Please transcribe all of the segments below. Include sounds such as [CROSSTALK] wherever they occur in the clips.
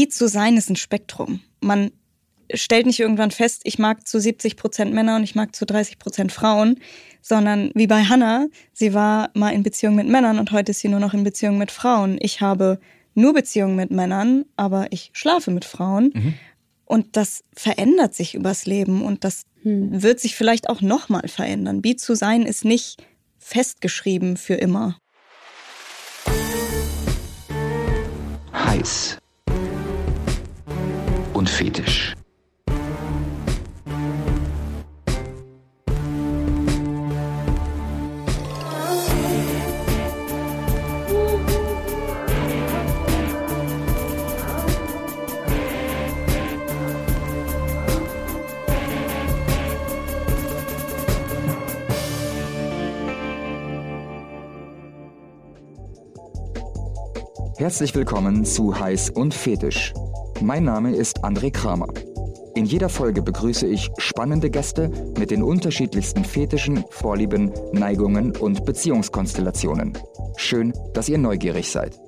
Bi zu sein ist ein Spektrum. Man stellt nicht irgendwann fest, ich mag zu 70 Prozent Männer und ich mag zu 30 Prozent Frauen, sondern wie bei Hannah, sie war mal in Beziehung mit Männern und heute ist sie nur noch in Beziehung mit Frauen. Ich habe nur Beziehungen mit Männern, aber ich schlafe mit Frauen. Mhm. Und das verändert sich übers Leben und das hm. wird sich vielleicht auch nochmal verändern. Bi zu sein ist nicht festgeschrieben für immer. Heiß und fetisch. Herzlich willkommen zu Heiß und Fetisch. Mein Name ist André Kramer. In jeder Folge begrüße ich spannende Gäste mit den unterschiedlichsten Fetischen, Vorlieben, Neigungen und Beziehungskonstellationen. Schön, dass ihr neugierig seid.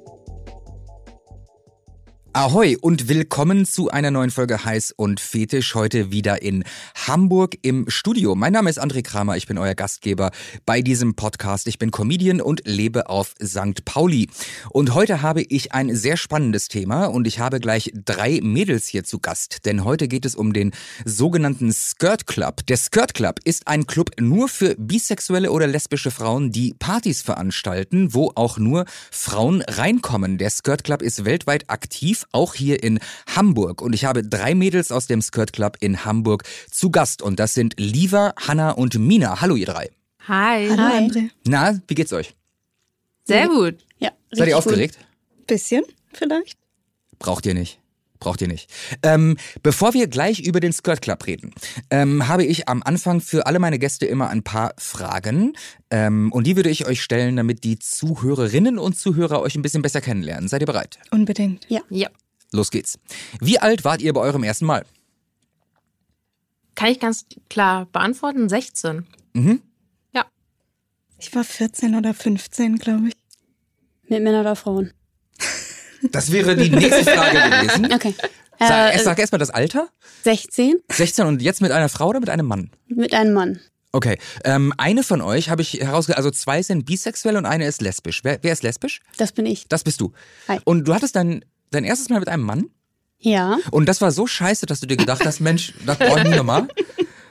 Ahoi und willkommen zu einer neuen Folge Heiß und Fetisch. Heute wieder in Hamburg im Studio. Mein Name ist André Kramer, ich bin euer Gastgeber bei diesem Podcast. Ich bin Comedian und lebe auf St. Pauli. Und heute habe ich ein sehr spannendes Thema und ich habe gleich drei Mädels hier zu Gast. Denn heute geht es um den sogenannten Skirt Club. Der Skirt Club ist ein Club nur für bisexuelle oder lesbische Frauen, die Partys veranstalten, wo auch nur Frauen reinkommen. Der Skirt Club ist weltweit aktiv auch hier in Hamburg. Und ich habe drei Mädels aus dem Skirt Club in Hamburg zu Gast. Und das sind Liva, Hanna und Mina. Hallo, ihr drei. Hi. Hallo, Hi. André. Na, wie geht's euch? Sehr gut. Ja. Seid ihr aufgeregt? Gut. Bisschen, vielleicht. Braucht ihr nicht braucht ihr nicht. Ähm, bevor wir gleich über den Skirt Club reden, ähm, habe ich am Anfang für alle meine Gäste immer ein paar Fragen. Ähm, und die würde ich euch stellen, damit die Zuhörerinnen und Zuhörer euch ein bisschen besser kennenlernen. Seid ihr bereit? Unbedingt. Ja. Ja. Los geht's. Wie alt wart ihr bei eurem ersten Mal? Kann ich ganz klar beantworten. 16. Mhm. Ja. Ich war 14 oder 15, glaube ich. Mit Männern oder Frauen? Das wäre die nächste Frage gewesen. Okay. Sag, äh, sag erstmal das Alter. 16. 16 und jetzt mit einer Frau oder mit einem Mann? Mit einem Mann. Okay. Ähm, eine von euch habe ich herausgekriegt, also zwei sind bisexuell und eine ist lesbisch. Wer, wer ist lesbisch? Das bin ich. Das bist du. Hi. Und du hattest dann dein erstes Mal mit einem Mann? Ja. Und das war so scheiße, dass du dir gedacht hast, Mensch, das brauche ich nie nochmal? [LAUGHS]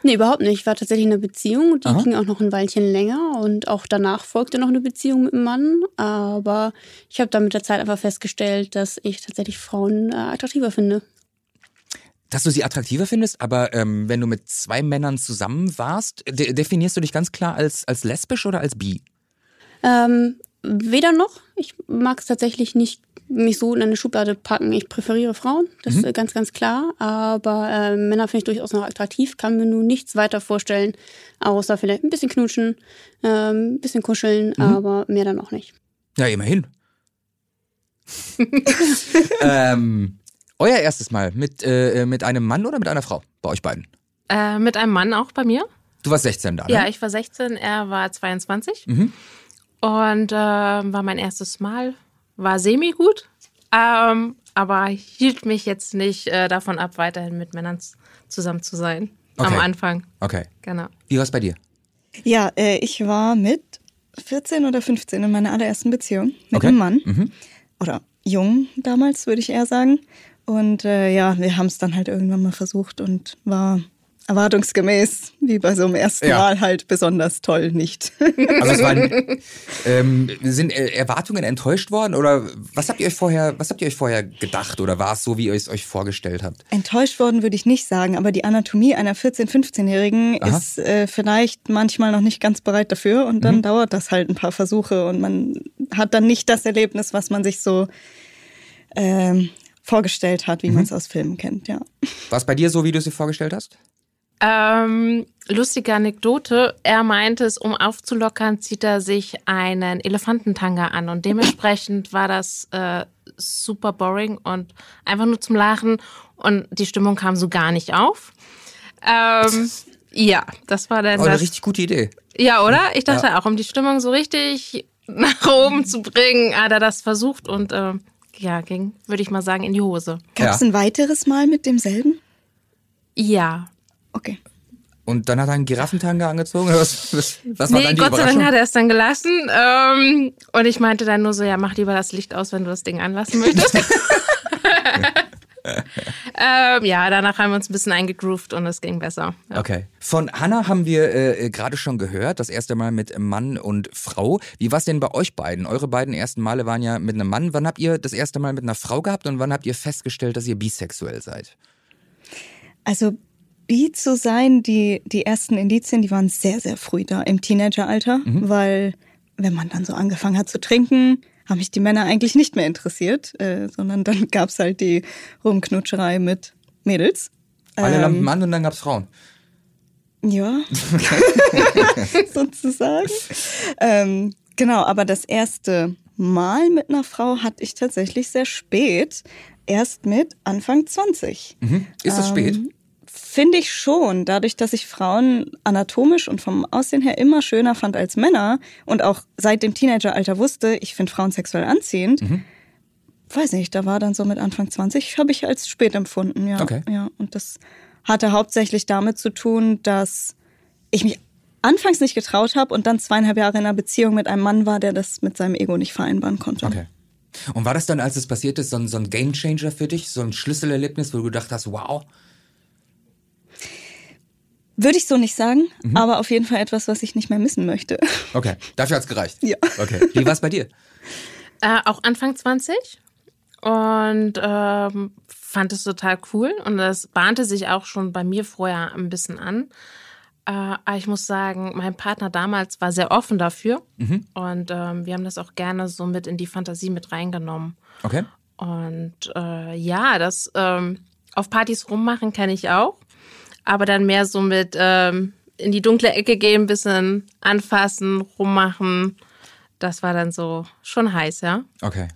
Nee, überhaupt nicht. Ich war tatsächlich in einer Beziehung, die Aha. ging auch noch ein Weilchen länger und auch danach folgte noch eine Beziehung mit einem Mann. Aber ich habe dann mit der Zeit einfach festgestellt, dass ich tatsächlich Frauen äh, attraktiver finde. Dass du sie attraktiver findest, aber ähm, wenn du mit zwei Männern zusammen warst, de definierst du dich ganz klar als, als lesbisch oder als bi? Ähm, weder noch. Ich mag es tatsächlich nicht mich so in eine Schublade packen. Ich präferiere Frauen, das mhm. ist ganz, ganz klar. Aber äh, Männer finde ich durchaus noch attraktiv, kann mir nur nichts weiter vorstellen, außer vielleicht ein bisschen knutschen, äh, ein bisschen kuscheln, mhm. aber mehr dann auch nicht. Ja, immerhin. [LAUGHS] ähm, euer erstes Mal mit, äh, mit einem Mann oder mit einer Frau bei euch beiden? Äh, mit einem Mann auch bei mir. Du warst 16 da, ne? Ja, ich war 16, er war 22. Mhm. Und äh, war mein erstes Mal war semi-gut, ähm, aber hielt mich jetzt nicht äh, davon ab, weiterhin mit Männern zusammen zu sein. Okay. Am Anfang. Okay. Genau. Wie war es bei dir? Ja, äh, ich war mit 14 oder 15 in meiner allerersten Beziehung mit okay. einem Mann. Mhm. Oder jung damals, würde ich eher sagen. Und äh, ja, wir haben es dann halt irgendwann mal versucht und war erwartungsgemäß, wie bei so einem ersten ja. Mal, halt besonders toll nicht. Also es waren, [LAUGHS] ähm, sind Erwartungen enttäuscht worden oder was habt ihr euch vorher, was habt ihr euch vorher gedacht oder war es so, wie ihr es euch vorgestellt habt? Enttäuscht worden würde ich nicht sagen, aber die Anatomie einer 14-, 15-Jährigen ist äh, vielleicht manchmal noch nicht ganz bereit dafür und dann mhm. dauert das halt ein paar Versuche und man hat dann nicht das Erlebnis, was man sich so ähm, vorgestellt hat, wie mhm. man es aus Filmen kennt, ja. War es bei dir so, wie du es dir vorgestellt hast? Ähm, lustige Anekdote. Er meinte es, um aufzulockern, zieht er sich einen Elefantentanga an und dementsprechend war das äh, super boring und einfach nur zum Lachen und die Stimmung kam so gar nicht auf. Ähm, [LAUGHS] ja, das war dann. Oh, eine das, richtig gute Idee. Ja, oder? Ich dachte ja. auch, um die Stimmung so richtig [LAUGHS] nach oben zu bringen, hat er das versucht und äh, ja, ging, würde ich mal sagen, in die Hose. Gab es Ja. ein weiteres Mal mit demselben? Ja. Okay. Und dann hat er einen Giraffentanga angezogen? Oder was, was, was war nee, dann die Gott sei Dank hat er es dann gelassen. Ähm, und ich meinte dann nur so, ja, mach lieber das Licht aus, wenn du das Ding anlassen möchtest. [LAUGHS] ähm, ja, danach haben wir uns ein bisschen eingegroovt und es ging besser. Ja. Okay. Von Hanna haben wir äh, gerade schon gehört, das erste Mal mit Mann und Frau. Wie war es denn bei euch beiden? Eure beiden ersten Male waren ja mit einem Mann. Wann habt ihr das erste Mal mit einer Frau gehabt und wann habt ihr festgestellt, dass ihr bisexuell seid? Also bi zu sein, die, die ersten Indizien, die waren sehr, sehr früh da im Teenageralter, weil wenn man dann so angefangen hat zu trinken, haben mich die Männer eigentlich nicht mehr interessiert, äh, sondern dann [LAUGHS] gab's halt die Rumknutscherei mit Mädels. Alle Ähm, Lampen an und dann gab's Frauen. Ja, [LAUGHS] [LAUGHS] sozusagen. Ähm, genau, aber das erste Mal mit einer Frau hatte ich tatsächlich sehr spät. Erst mit Anfang 20. Mhm. Ist das spät? Finde ich schon. Dadurch, dass ich Frauen anatomisch und vom Aussehen her immer schöner fand als Männer und auch seit dem Teenageralter wusste, ich finde Frauen sexuell anziehend. Mhm. Weiß nicht, da war dann so mit Anfang 20, habe ich als spät empfunden, ja. Okay. ja. Und das hatte hauptsächlich damit zu tun, dass ich mich anfangs nicht getraut habe und dann zweieinhalb Jahre in einer Beziehung mit einem Mann war, der das mit seinem Ego nicht vereinbaren konnte. Okay. Und war das dann, als es passiert ist, so ein, so ein Gamechanger für dich? So ein Schlüsselerlebnis, wo du gedacht hast, wow? Würde ich so nicht sagen, Mhm. aber auf jeden Fall etwas, was ich nicht mehr missen möchte. [LAUGHS] Okay, dafür hat's gereicht. Ja. Okay. Wie war's bei dir? Äh, auch Anfang 20 und ähm, fand es total cool und das bahnte sich auch schon bei mir vorher ein bisschen an. Äh, aber ich muss sagen, mein Partner damals war sehr offen dafür und ähm, wir haben das auch gerne so mit in die Fantasie mit reingenommen. Okay. Und äh, ja, das ähm, auf Partys rummachen kann ich auch, aber dann mehr so mit ähm, in die dunkle Ecke gehen, bisschen anfassen, rummachen. Das war dann so schon heiß, ja. Okay.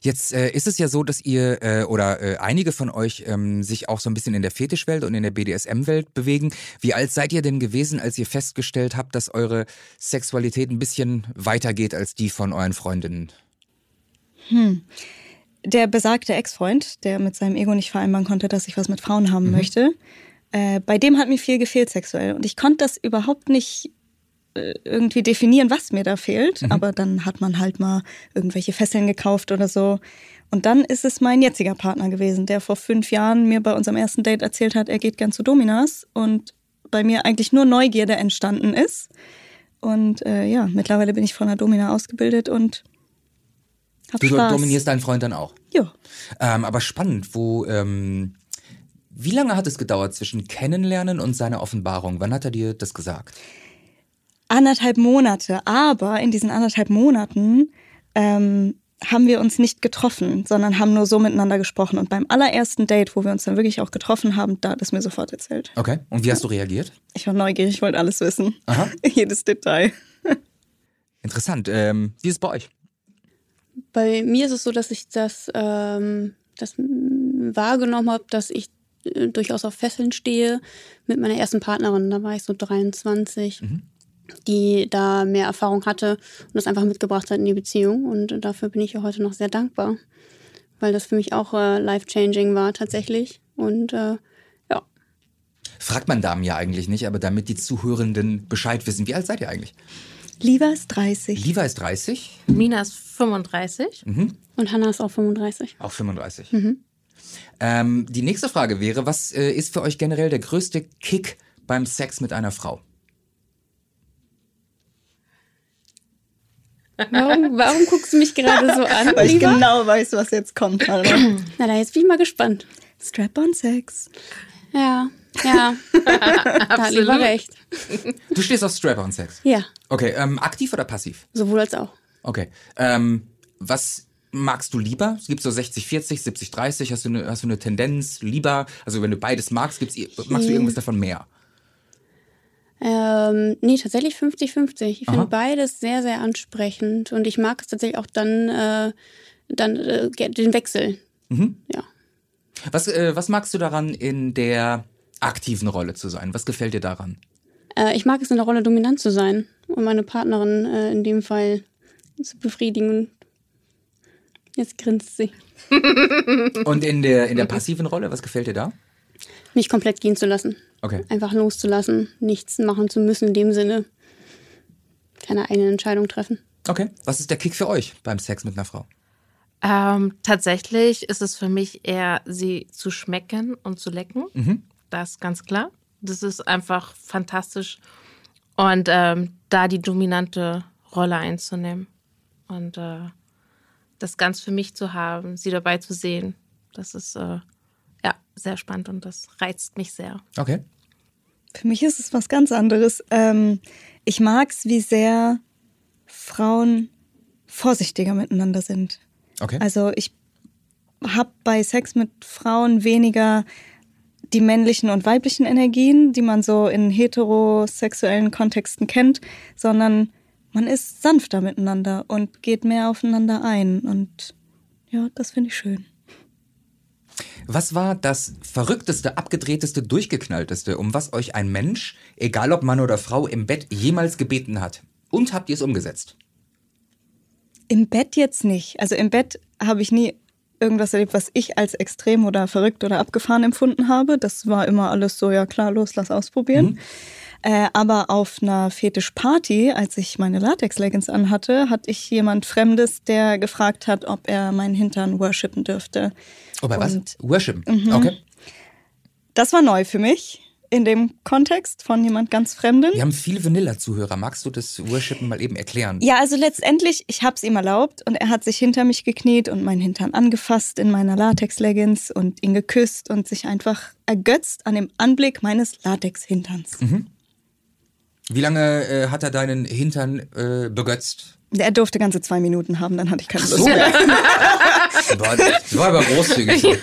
Jetzt äh, ist es ja so, dass ihr äh, oder äh, einige von euch ähm, sich auch so ein bisschen in der Fetischwelt und in der BDSM-Welt bewegen. Wie alt seid ihr denn gewesen, als ihr festgestellt habt, dass eure Sexualität ein bisschen weitergeht als die von euren Freundinnen? Der besagte Ex-Freund, der mit seinem Ego nicht vereinbaren konnte, dass ich was mit Frauen haben möchte, äh, bei dem hat mir viel gefehlt sexuell. Und ich konnte das überhaupt nicht äh, irgendwie definieren, was mir da fehlt. Aber dann hat man halt mal irgendwelche Fesseln gekauft oder so. Und dann ist es mein jetziger Partner gewesen, der vor fünf Jahren mir bei unserem ersten Date erzählt hat, er geht gern zu Dominas und bei mir eigentlich nur Neugierde entstanden ist. Und äh, ja, mittlerweile bin ich von der Domina ausgebildet und hab Du Spaß. dominierst deinen Freund dann auch. Ja. Ähm, aber spannend, wo, ähm, wie lange hat es gedauert zwischen Kennenlernen und seiner Offenbarung? Wann hat er dir das gesagt? anderthalb Monate. Aber in diesen anderthalb Monaten ähm, haben wir uns nicht getroffen, sondern haben nur so miteinander gesprochen. Und beim allerersten Date, wo wir uns dann wirklich auch getroffen haben, da hat es mir sofort erzählt. Okay. Und wie hast du reagiert? Ich war neugierig, ich wollte alles wissen. Aha. [LAUGHS] Jedes Detail. Interessant. Ähm, wie ist es bei euch? Bei mir ist es so, dass ich das, ähm, das mm, wahrgenommen habe, dass ich äh, durchaus auf Fesseln stehe mit meiner ersten Partnerin. Da war ich so 23, die da mehr Erfahrung hatte und das einfach mitgebracht hat in die Beziehung. Und dafür bin ich ihr heute noch sehr dankbar, weil das für mich auch äh, life-changing war tatsächlich. Und äh, ja, Fragt man Damen ja eigentlich nicht, aber damit die Zuhörenden Bescheid wissen. Wie alt seid ihr eigentlich? Lieber ist 30. Liva ist 30, Mina ist 35. und Hannah ist auch 35. auch 35. Ähm, die nächste Frage wäre, was äh, ist für euch generell der größte Kick beim Sex mit einer Frau? Warum, warum guckst du mich gerade so [LAUGHS] an, Weil ich lieber? genau weiß, was jetzt kommt. Alter. Na, da jetzt bin ich mal gespannt. Strap-on-Sex. Ja, ja, [LAUGHS] da hat lieber recht. Du stehst auf Strap-on-Sex. Ja, Okay, ähm, aktiv oder passiv? sowohl als auch. Okay. Ähm, was magst du lieber? Es gibt so 60, 40, 70, 30. Hast du eine, hast du eine Tendenz lieber? Also wenn du beides magst, gibt's, magst du irgendwas davon mehr? Ähm, nee, tatsächlich 50-50. Ich finde beides sehr, sehr ansprechend und ich mag es tatsächlich auch dann, äh, dann äh, den Wechsel. Ja. Was, äh, was magst du daran, in der aktiven Rolle zu sein? Was gefällt dir daran? Äh, ich mag es in der Rolle dominant zu sein und meine Partnerin äh, in dem Fall zu befriedigen. Jetzt grinst sie. [LAUGHS] Und in der, in der passiven Rolle, was gefällt dir da? Mich komplett gehen zu lassen. Okay. Einfach loszulassen, nichts machen zu müssen in dem Sinne. Keine eigene Entscheidung treffen. Okay. Was ist der Kick für euch beim Sex mit einer Frau? Ähm, tatsächlich ist es für mich eher, sie zu schmecken und zu lecken. Das ist ganz klar. Das ist einfach fantastisch. Und ähm, da die dominante Rolle einzunehmen. Und äh, das ganz für mich zu haben, sie dabei zu sehen, das ist äh, ja sehr spannend und das reizt mich sehr. Okay. Für mich ist es was ganz anderes. Ähm, ich mag es, wie sehr Frauen vorsichtiger miteinander sind. Okay. Also ich habe bei Sex mit Frauen weniger die männlichen und weiblichen Energien, die man so in heterosexuellen Kontexten kennt, sondern man ist sanfter miteinander und geht mehr aufeinander ein. Und ja, das finde ich schön. Was war das verrückteste, abgedrehteste, durchgeknallteste, um was euch ein Mensch, egal ob Mann oder Frau, im Bett jemals gebeten hat? Und habt ihr es umgesetzt? Im Bett jetzt nicht. Also im Bett habe ich nie irgendwas erlebt, was ich als extrem oder verrückt oder abgefahren empfunden habe. Das war immer alles so, ja klar, los, lass ausprobieren. Äh, aber auf einer Fetischparty, als ich meine Latex-Leggings anhatte, hatte ich jemand Fremdes, der gefragt hat, ob er meinen Hintern worshipen dürfte. Oh, bei was? Und Worship. Okay. das war neu für mich in dem Kontext von jemand ganz Fremden. Wir haben viele Vanilla-Zuhörer. Magst du das Worshipen mal eben erklären? Ja, also letztendlich, ich habe es ihm erlaubt und er hat sich hinter mich gekniet und meinen Hintern angefasst in meiner Latex-Leggings und ihn geküsst und sich einfach ergötzt an dem Anblick meines Latex-Hinterns. Wie lange äh, hat er deinen Hintern äh, begötzt? Er durfte ganze zwei Minuten haben, dann hatte ich keine Lust So. mehr. [LAUGHS] War, aber großzügig. [LAUGHS]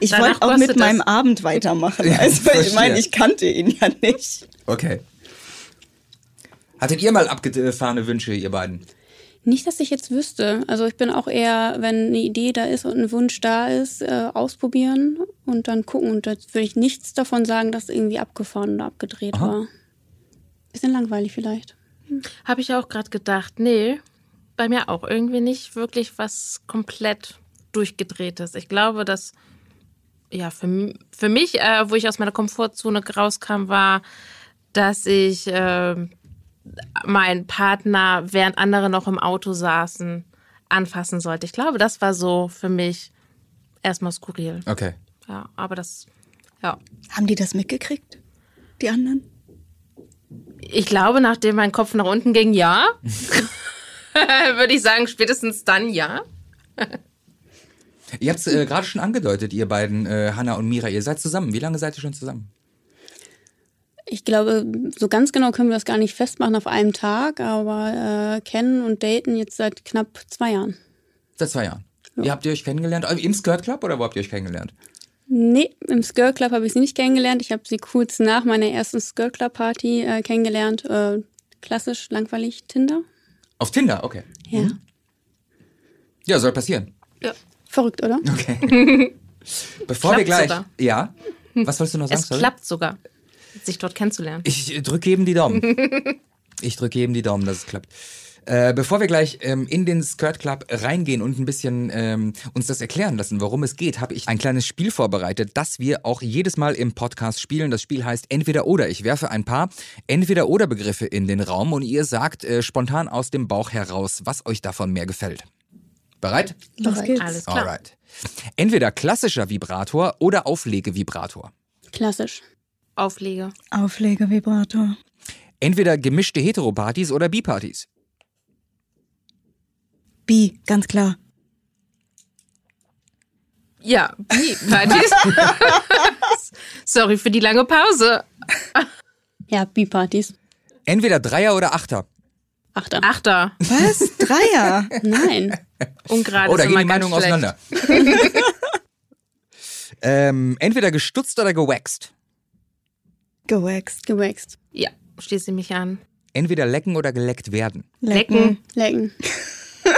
Ich wollte auch mit meinem Abend weitermachen. [LAUGHS] Ja, also ich verstehe. meine, ich kannte ihn ja nicht. Okay. Hattet ihr mal abgefahrene Wünsche, ihr beiden? Nicht, dass ich jetzt wüsste. Also ich bin auch eher, wenn eine Idee da ist und ein Wunsch da ist, äh, ausprobieren und dann gucken. Und da würde ich nichts davon sagen, dass irgendwie abgefahren oder abgedreht war. Bisschen langweilig vielleicht. Habe ich auch gerade gedacht, nee, bei mir auch irgendwie nicht wirklich was komplett durchgedrehtes. Ich glaube, dass ja für, für mich, äh, wo ich aus meiner Komfortzone rauskam, war, dass ich äh, meinen Partner, während andere noch im Auto saßen, anfassen sollte. Ich glaube, das war so für mich erstmal skurril. Okay. Ja, aber das, ja. Haben die das mitgekriegt? Die anderen? Ich glaube, nachdem mein Kopf nach unten ging, ja. [LAUGHS] [LAUGHS] Würde ich sagen, spätestens dann ja. Ihr habt es äh, gerade schon angedeutet, ihr beiden, äh, Hanna und Mira, ihr seid zusammen. Wie lange seid ihr schon zusammen? Ich glaube, so ganz genau können wir das gar nicht festmachen auf einem Tag, aber äh, kennen und daten jetzt seit knapp zwei Jahren. Seit zwei Jahren. Ihr habt ihr euch kennengelernt? äh, Im Skirt Club oder wo habt ihr euch kennengelernt? Nee, im Skirt Club habe ich sie nicht kennengelernt. Ich habe sie kurz nach meiner ersten Skirt Club Party äh, kennengelernt. Äh, klassisch, langweilig, Tinder. Auf Tinder, okay. Ja. Ja, soll passieren. ja. Verrückt, oder? Okay. [LAUGHS] Bevor wir Klappt gleich. sogar. Ja. Was wolltest du noch sagen? Es sorry? klappt sogar, sich dort kennenzulernen. Ich drücke jedem die Daumen. [LAUGHS] ich drücke jedem die Daumen, dass es klappt. Äh, bevor wir gleich ähm, in den Skirt Club reingehen und ein bisschen ähm, uns das erklären lassen, worum es geht, habe ich ein kleines Spiel vorbereitet, das wir auch jedes Mal im Podcast spielen. Das Spiel heißt Entweder oder. Ich werfe ein paar Entweder oder Begriffe in den Raum und ihr sagt äh, spontan aus dem Bauch heraus, was euch davon mehr gefällt. Bereit? Los geht's. Alles klar. Alright. Entweder klassischer Vibrator oder Auflegevibrator. Klassisch. Auflege. Auflegevibrator. Entweder gemischte Heteropartys oder Bipartys. Bi, ganz klar. Ja, wie? Partys? [LAUGHS] Sorry für die lange Pause. Ja, Bi-Partys. Entweder Dreier oder Achter. Achter. Achter. Was? Dreier? Nein. [LAUGHS] Ungerade Oh, da ist gehen die Meinungen auseinander. [LAUGHS] ähm, entweder gestutzt oder gewaxt. Gewaxt. Gewaxt. Ja, schließe mich an. Entweder lecken oder geleckt werden. Lecken. Lecken. [LAUGHS]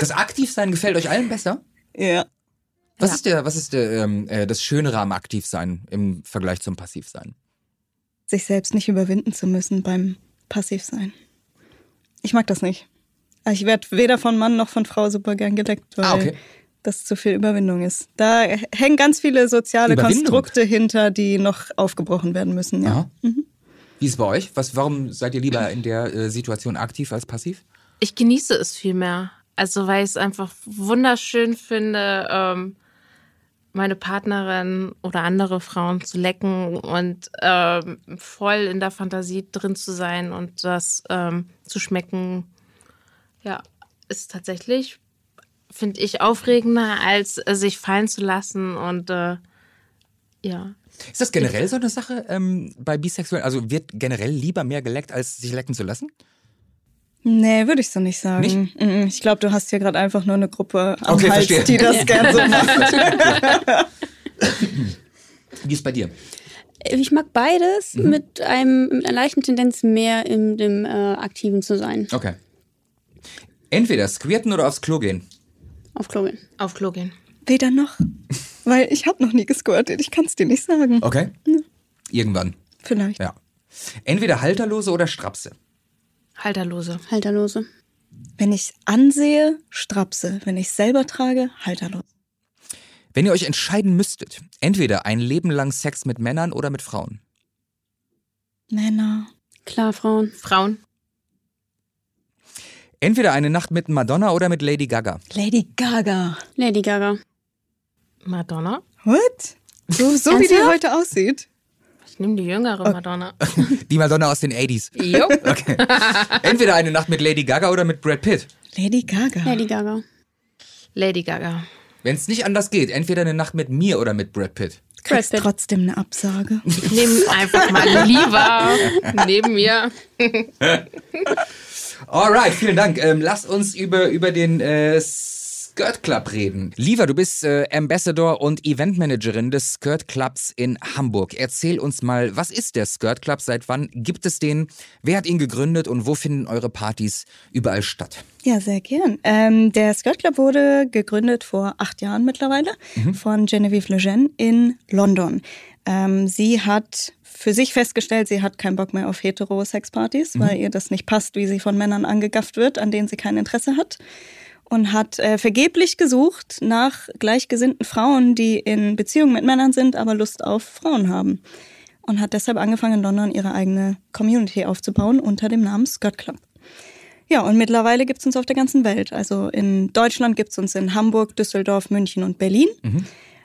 Das Aktivsein gefällt euch allen besser? Ja. Was Ja. ist, der, was ist der, ähm, äh, das Schönere am Aktivsein im Vergleich zum Passivsein? Sich selbst nicht überwinden zu müssen beim Passivsein. Ich mag das nicht. Ich werde weder von Mann noch von Frau super gern gedeckt, weil Ah, okay. das zu viel Überwindung ist. Da hängen ganz viele soziale? Konstrukte hinter, die noch aufgebrochen werden müssen. Ja. Aha. Wie ist es bei euch? Was, warum seid ihr lieber in der äh, Situation aktiv als passiv? Ich genieße es viel mehr. Also, weil ich es einfach wunderschön finde, ähm, meine Partnerin oder andere Frauen zu lecken und ähm, voll in der Fantasie drin zu sein und das ähm, zu schmecken. Ja, ist tatsächlich, finde ich, aufregender, als äh, sich fallen zu lassen und äh, ja. Ist das generell so eine Sache ähm, bei Bisexuellen? Also wird generell lieber mehr geleckt, als sich lecken zu lassen? Nee, würde ich so nicht sagen. Mhm. Ich glaube, du hast hier gerade einfach nur eine Gruppe am Okay, Hals, die das gern so [LAUGHS] macht. Wie ist bei dir? Ich mag beides mit, einem, mit einer leichten Tendenz mehr im dem äh, Aktiven zu sein. Okay. Entweder squirten oder aufs Klo gehen. Auf Klo gehen. Auf Klo gehen. Weder noch. [LAUGHS] Weil ich habe noch nie gesquirtet. Ich kann es dir nicht sagen. Okay. Irgendwann. Vielleicht. Ja. Entweder Halterlose oder Strapse. Halterlose. Halterlose. Wenn ich ansehe, Strapse. Wenn ich selber trage, halterlos. Wenn ihr euch entscheiden müsstet, entweder ein Leben lang Sex mit Männern oder mit Frauen. Männer. Klar, Frauen. Frauen. Entweder eine Nacht mit Madonna oder mit Lady Gaga. Lady Gaga. Lady Gaga. Madonna. What? So, so wie die heute aussieht. Ich nehme die jüngere Madonna. [LAUGHS] Die Madonna aus den 80s. Jo. [LAUGHS] Okay. Entweder eine Nacht mit Lady Gaga oder mit Brad Pitt. Lady Gaga. Lady Gaga. Lady Gaga. Wenn es nicht anders geht, entweder eine Nacht mit mir oder mit Brad Pitt. Kriegst Brad Pitt. trotzdem eine Absage. Ich nehme einfach mal lieber [LAUGHS] neben mir. Alright, vielen Dank. Ähm, lass uns über, über den äh, Skirt Club reden. Liva, du bist äh, Ambassador und Eventmanagerin des Skirt Clubs in Hamburg. Erzähl uns mal, was ist der Skirt Club? Seit wann gibt es den? Wer hat ihn gegründet und wo finden eure Partys überall statt? Ja, sehr gern. Ähm, der Skirt Club wurde gegründet vor acht Jahren mittlerweile von Genevieve Lejeune in London. Ähm, sie hat für sich festgestellt, sie hat keinen Bock mehr auf hetero-Sexpartys, weil ihr das nicht passt, wie sie von Männern angegafft wird, an denen sie kein Interesse hat. Und hat äh, vergeblich gesucht nach gleichgesinnten Frauen, die in Beziehung mit Männern sind, aber Lust auf Frauen haben. Und hat deshalb angefangen, in London ihre eigene Community aufzubauen unter dem Namen Skirt Club. Ja, und mittlerweile gibt's uns auf der ganzen Welt. Also in Deutschland gibt's uns in Hamburg, Düsseldorf, München und Berlin.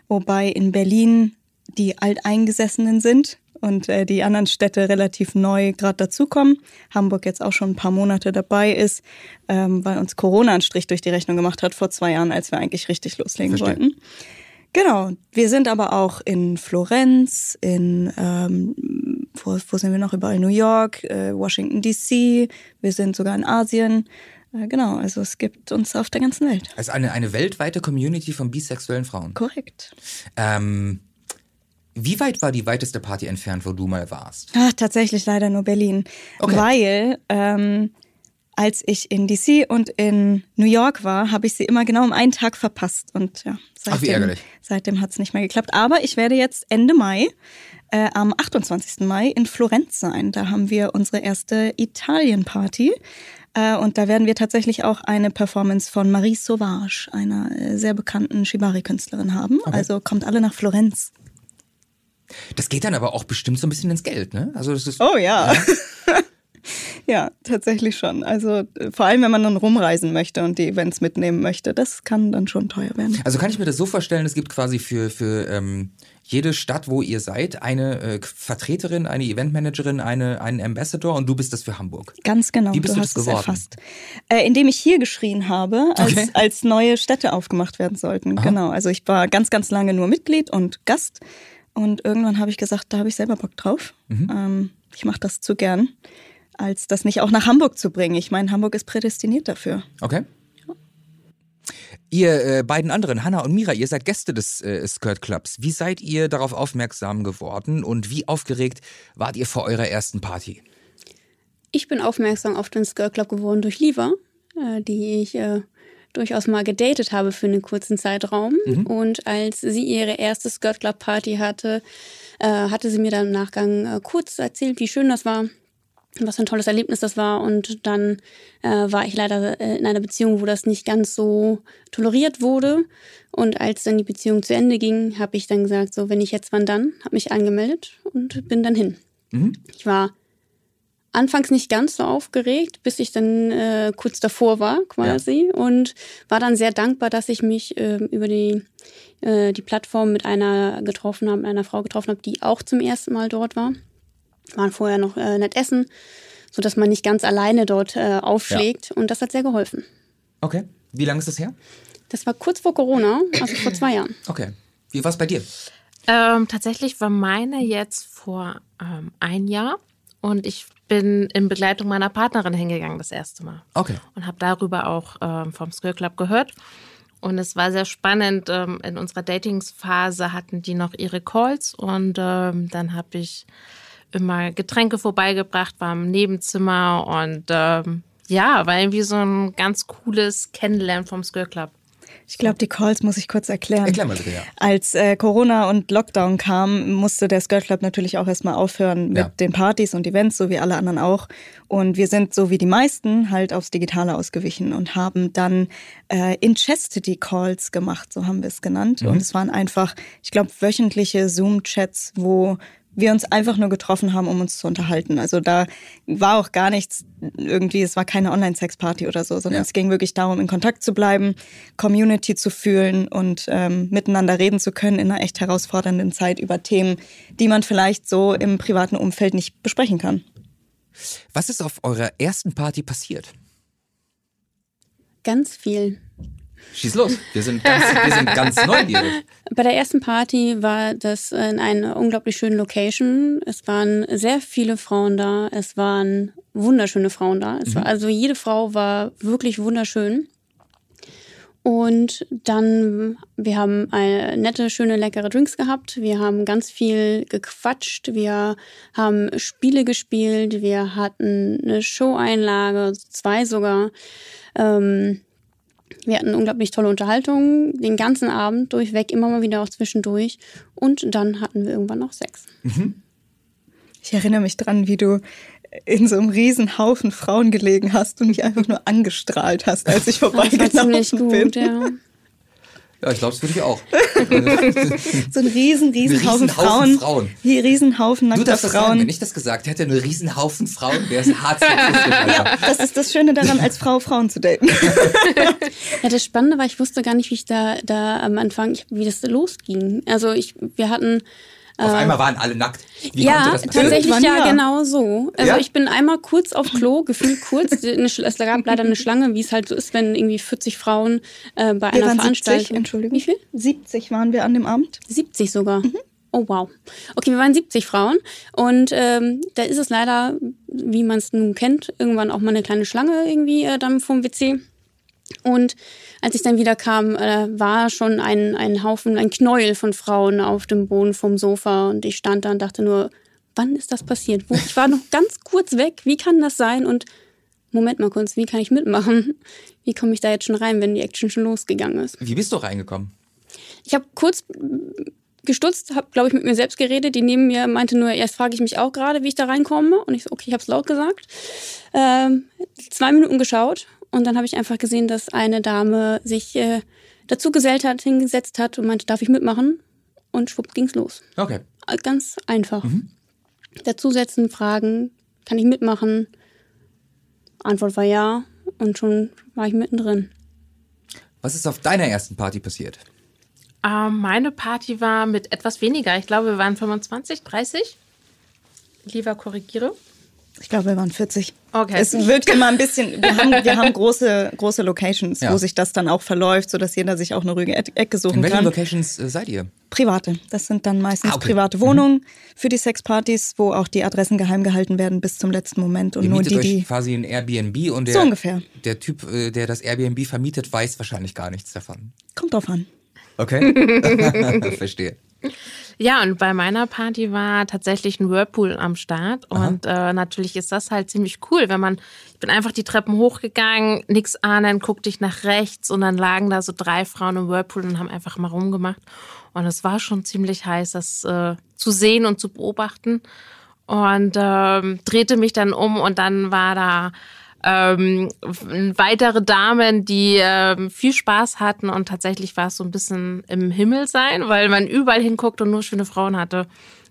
Wobei in Berlin die Alteingesessenen sind und äh, die anderen Städte relativ neu gerade dazukommen. Hamburg jetzt auch schon ein paar Monate dabei ist, ähm, weil uns Corona einen Strich durch die Rechnung gemacht hat vor zwei Jahren, als wir eigentlich richtig loslegen Verstehe. wollten. Genau. Wir sind aber auch in Florenz, in ähm, wo, wo sind wir noch überall? New York, äh, Washington DC. Wir sind sogar in Asien. Äh, genau. Also es gibt uns auf der ganzen Welt. Also eine, eine weltweite Community von bisexuellen Frauen. Korrekt. Ähm, wie weit war die weiteste Party entfernt, wo du mal warst? Ah, tatsächlich leider nur Berlin, Okay. weil ähm, als ich in DC und in New York war, habe ich sie immer genau um einen Tag verpasst und ja, Ach, seitdem, ärgerlich. seitdem hat es nicht mehr geklappt. Aber ich werde jetzt Ende Mai, äh, am 28. Mai in Florenz sein. Da haben wir unsere erste Italien-Party. Äh, und da werden wir tatsächlich auch eine Performance von Marie Sauvage, einer äh, sehr bekannten Shibari-Künstlerin, haben. Also kommt alle nach Florenz. Das geht dann aber auch bestimmt so ein bisschen ins Geld, ne? Also das ist Oh ja. [LAUGHS] ja, tatsächlich schon. Also äh, vor allem, wenn man dann rumreisen möchte und die Events mitnehmen möchte, das kann dann schon teuer werden. Also kann ich mir das so vorstellen, es gibt quasi für, für ähm, jede Stadt, wo ihr seid, eine äh, Vertreterin, eine Eventmanagerin, eine, einen Ambassador und du bist das für Hamburg. Ganz genau, Wie bist du du das es geworden? erfasst. Äh, indem ich hier geschrien habe, als, Okay. als neue Städte aufgemacht werden sollten. Genau, also ich war ganz, ganz lange nur Mitglied und Gast. Und irgendwann habe ich gesagt, da habe ich selber Bock drauf. Mhm. Ähm, ich mache das zu gern, als das nicht auch nach Hamburg zu bringen. Ich meine, Hamburg ist prädestiniert dafür. Okay? Ihr äh, beiden anderen, Hanna und Mira, ihr seid Gäste des äh, Skirt Clubs. Wie seid ihr darauf aufmerksam geworden und wie aufgeregt wart ihr vor eurer ersten Party? Ich bin aufmerksam auf den Skirt Club geworden durch Liva, äh, die ich äh, durchaus mal gedatet habe für einen kurzen Zeitraum. Und als sie ihre erste Skirt Club Party hatte, äh, hatte sie mir dann im Nachgang äh, kurz erzählt, wie schön das war. was für ein tolles Erlebnis das war. Und dann äh, war ich leider äh, in einer Beziehung, wo das nicht ganz so toleriert wurde. Und als dann die Beziehung zu Ende ging, habe ich dann gesagt, so, wenn ich jetzt, wann dann? Habe mich angemeldet und bin dann hin. Mhm. Ich war anfangs nicht ganz so aufgeregt, bis ich dann äh, kurz davor war quasi ja. und war dann sehr dankbar, dass ich mich äh, über die, äh, die Plattform mit einer getroffen habe, mit einer Frau getroffen habe, die auch zum ersten Mal dort war. Waren vorher noch äh, nett essen, so dass man nicht ganz alleine dort äh, aufschlägt ja. und das hat sehr geholfen. Okay. Wie lange ist das her? Das war kurz vor Corona, also vor zwei Jahren. Okay. Wie war es bei dir? Ähm, tatsächlich war meine jetzt vor ähm, ein Jahr und ich bin in Begleitung meiner Partnerin hingegangen das erste Mal. Okay. Und habe darüber auch ähm, vom Skill Club gehört. Und es war sehr spannend. Ähm, in unserer Datingsphase hatten die noch ihre Calls und ähm, dann habe ich immer Getränke vorbeigebracht, war im Nebenzimmer und ähm, ja, war irgendwie so ein ganz cooles Kennenlernen vom Skill Club. Ich glaube, die Calls muss ich kurz erklären. Erklär mal bitte, ja. Als äh, Corona und Lockdown kam, musste der Skirt Club natürlich auch erstmal aufhören mit ja. den Partys und Events, so wie alle anderen auch. Und wir sind, so wie die meisten, halt aufs Digitale ausgewichen und haben dann äh, in Chastity Calls gemacht, so haben wir es genannt. Mhm. Und es waren einfach, ich glaube, wöchentliche Zoom-Chats, wo wir uns einfach nur getroffen haben, um uns zu unterhalten. Also da war auch gar nichts irgendwie, es war keine Online-Sex-Party oder so, sondern ja. es ging wirklich darum, in Kontakt zu bleiben, Community zu fühlen und ähm, miteinander reden zu können in einer echt herausfordernden Zeit über Themen, die man vielleicht so im privaten Umfeld nicht besprechen kann. Was ist auf eurer ersten Party passiert? Ganz viel. Schieß los, wir sind ganz, wir sind ganz [LAUGHS] neugierig. Bei der ersten Party war das in einer unglaublich schönen Location. Es waren sehr viele Frauen da. Es waren wunderschöne Frauen da. Es war, mhm. also jede Frau war wirklich wunderschön. Und dann, wir haben eine nette, schöne, leckere Drinks gehabt. Wir haben ganz viel gequatscht. Wir haben Spiele gespielt. Wir hatten eine Show-Einlage, zwei sogar. Ähm, wir hatten unglaublich tolle Unterhaltung, den ganzen Abend durchweg, immer mal wieder auch zwischendurch. Und dann hatten wir irgendwann noch Sex. Mhm. Ich erinnere mich dran, wie du in so einem riesen Haufen Frauen gelegen hast und mich einfach nur angestrahlt hast, als ich vorbeigelaufen bin. Gut, ja. Ja, ich glaube, das würde ich auch. [LAUGHS] so ein riesen, riesen, Haufen, Frauen. Frauen. Hier Riesenhaufen nackter du darfst Frauen. Das sagen, wenn ich das gesagt hätte, ein Riesenhaufen Frauen, wäre es hart Ja, das ist das Schöne daran, als Frau Frauen zu daten. ja, das Spannende war, ich wusste gar nicht, wie ich da, da am Anfang, wie das losging. Also ich, wir hatten auf äh, einmal waren alle nackt. Wie ja, tatsächlich ja, genau so. Also ja? ich bin einmal kurz auf Klo, gefühlt kurz. es gab leider eine Schlange, wie es halt so ist, wenn irgendwie 40 Frauen äh, bei wir einer Veranstaltung. 70, Entschuldigung. Wie viel? 70 waren wir an dem Abend. 70 sogar. Mhm. Oh wow. Okay, wir waren 70 Frauen und ähm, da ist es leider, wie man es nun kennt, irgendwann auch mal eine kleine Schlange irgendwie äh, dann vom WC. Und als ich dann wieder kam, äh, war schon ein, ein Haufen, ein Knäuel von Frauen auf dem Boden vom Sofa. Und ich stand da und dachte nur, wann ist das passiert? Ich war noch ganz kurz weg. Wie kann das sein? Und Moment mal kurz, wie kann ich mitmachen? Wie komme ich da jetzt schon rein, wenn die Action schon losgegangen ist? Wie bist du reingekommen? Ich habe kurz gestutzt, habe, glaube ich, mit mir selbst geredet. Die neben mir meinte nur, erst frage ich mich auch gerade, wie ich da reinkomme. Und ich so, okay, ich habe es laut gesagt. Ähm, zwei Minuten geschaut und dann habe ich einfach gesehen, dass eine Dame sich äh, dazu gesellt hat, hingesetzt hat und meinte, darf ich mitmachen? Und schwupp ging's los. Okay. Äh, ganz einfach. Mhm. Dazusetzen, fragen, kann ich mitmachen? Antwort war ja und schon war ich mittendrin. Was ist auf deiner ersten Party passiert? Ähm, meine Party war mit etwas weniger. Ich glaube, wir waren 25, 30. Lieber korrigiere. Ich glaube, wir waren 40. Okay. Es wird immer ein bisschen, wir haben, wir haben große, große Locations, ja. wo sich das dann auch verläuft, sodass jeder sich auch eine ruhige Ecke suchen In welchen kann. Locations äh, seid ihr? Private. Das sind dann meistens ah, okay. private Wohnungen mhm. für die Sexpartys, wo auch die Adressen geheim gehalten werden bis zum letzten Moment. Und ihr nur die, euch die quasi ein Airbnb und der, so ungefähr. der Typ, äh, der das Airbnb vermietet, weiß wahrscheinlich gar nichts davon. Kommt drauf an. Okay. [LAUGHS] Verstehe. Ja, und bei meiner Party war tatsächlich ein Whirlpool am Start. Aha. Und äh, natürlich ist das halt ziemlich cool, wenn man, ich bin einfach die Treppen hochgegangen, nix ahnen, guckte ich nach rechts und dann lagen da so drei Frauen im Whirlpool und haben einfach mal rumgemacht. Und es war schon ziemlich heiß, das äh, zu sehen und zu beobachten. und ähm, drehte mich dann um und dann war da ähm, weitere Damen, die ähm, viel Spaß hatten und tatsächlich war es so ein bisschen im Himmel sein, weil man überall hinguckt und nur schöne Frauen hatte.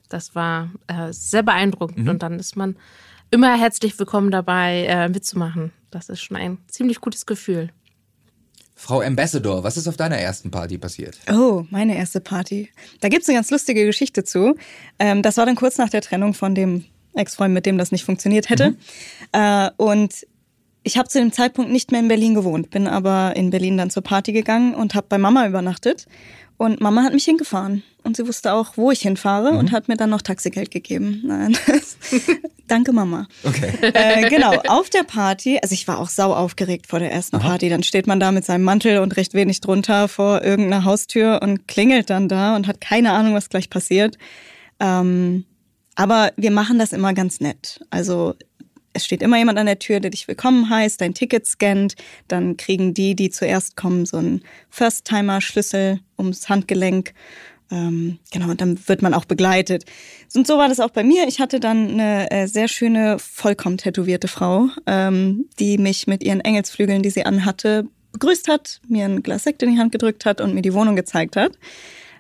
Das war äh, sehr beeindruckend mhm. und dann ist man immer herzlich willkommen dabei, äh, mitzumachen. Das ist schon ein ziemlich gutes Gefühl. Frau Ambassador, was ist auf deiner ersten Party passiert? Oh, meine erste Party. Da gibt es eine ganz lustige Geschichte zu. Ähm, das war dann kurz nach der Trennung von dem Ex-Freund, mit dem das nicht funktioniert hätte. Mhm. Äh, und ich habe zu dem Zeitpunkt nicht mehr in Berlin gewohnt, bin aber in Berlin dann zur Party gegangen und habe bei Mama übernachtet. Und Mama hat mich hingefahren. Und sie wusste auch, wo ich hinfahre mhm. und hat mir dann noch Taxigeld gegeben. Nein. [LAUGHS] Danke, Mama. Okay. Äh, genau, auf der Party, also ich war auch sau aufgeregt vor der ersten Aha. Party. Dann steht man da mit seinem Mantel und recht wenig drunter vor irgendeiner Haustür und klingelt dann da und hat keine Ahnung, was gleich passiert. Ähm, aber wir machen das immer ganz nett. Also es steht immer jemand an der Tür, der dich willkommen heißt, dein Ticket scannt. Dann kriegen die, die zuerst kommen, so einen First-Timer-Schlüssel ums Handgelenk. Ähm, genau, und dann wird man auch begleitet. Und so war das auch bei mir. Ich hatte dann eine äh, sehr schöne, vollkommen tätowierte Frau, ähm, die mich mit ihren Engelsflügeln, die sie anhatte, begrüßt hat, mir ein Glas Sekt in die Hand gedrückt hat und mir die Wohnung gezeigt hat.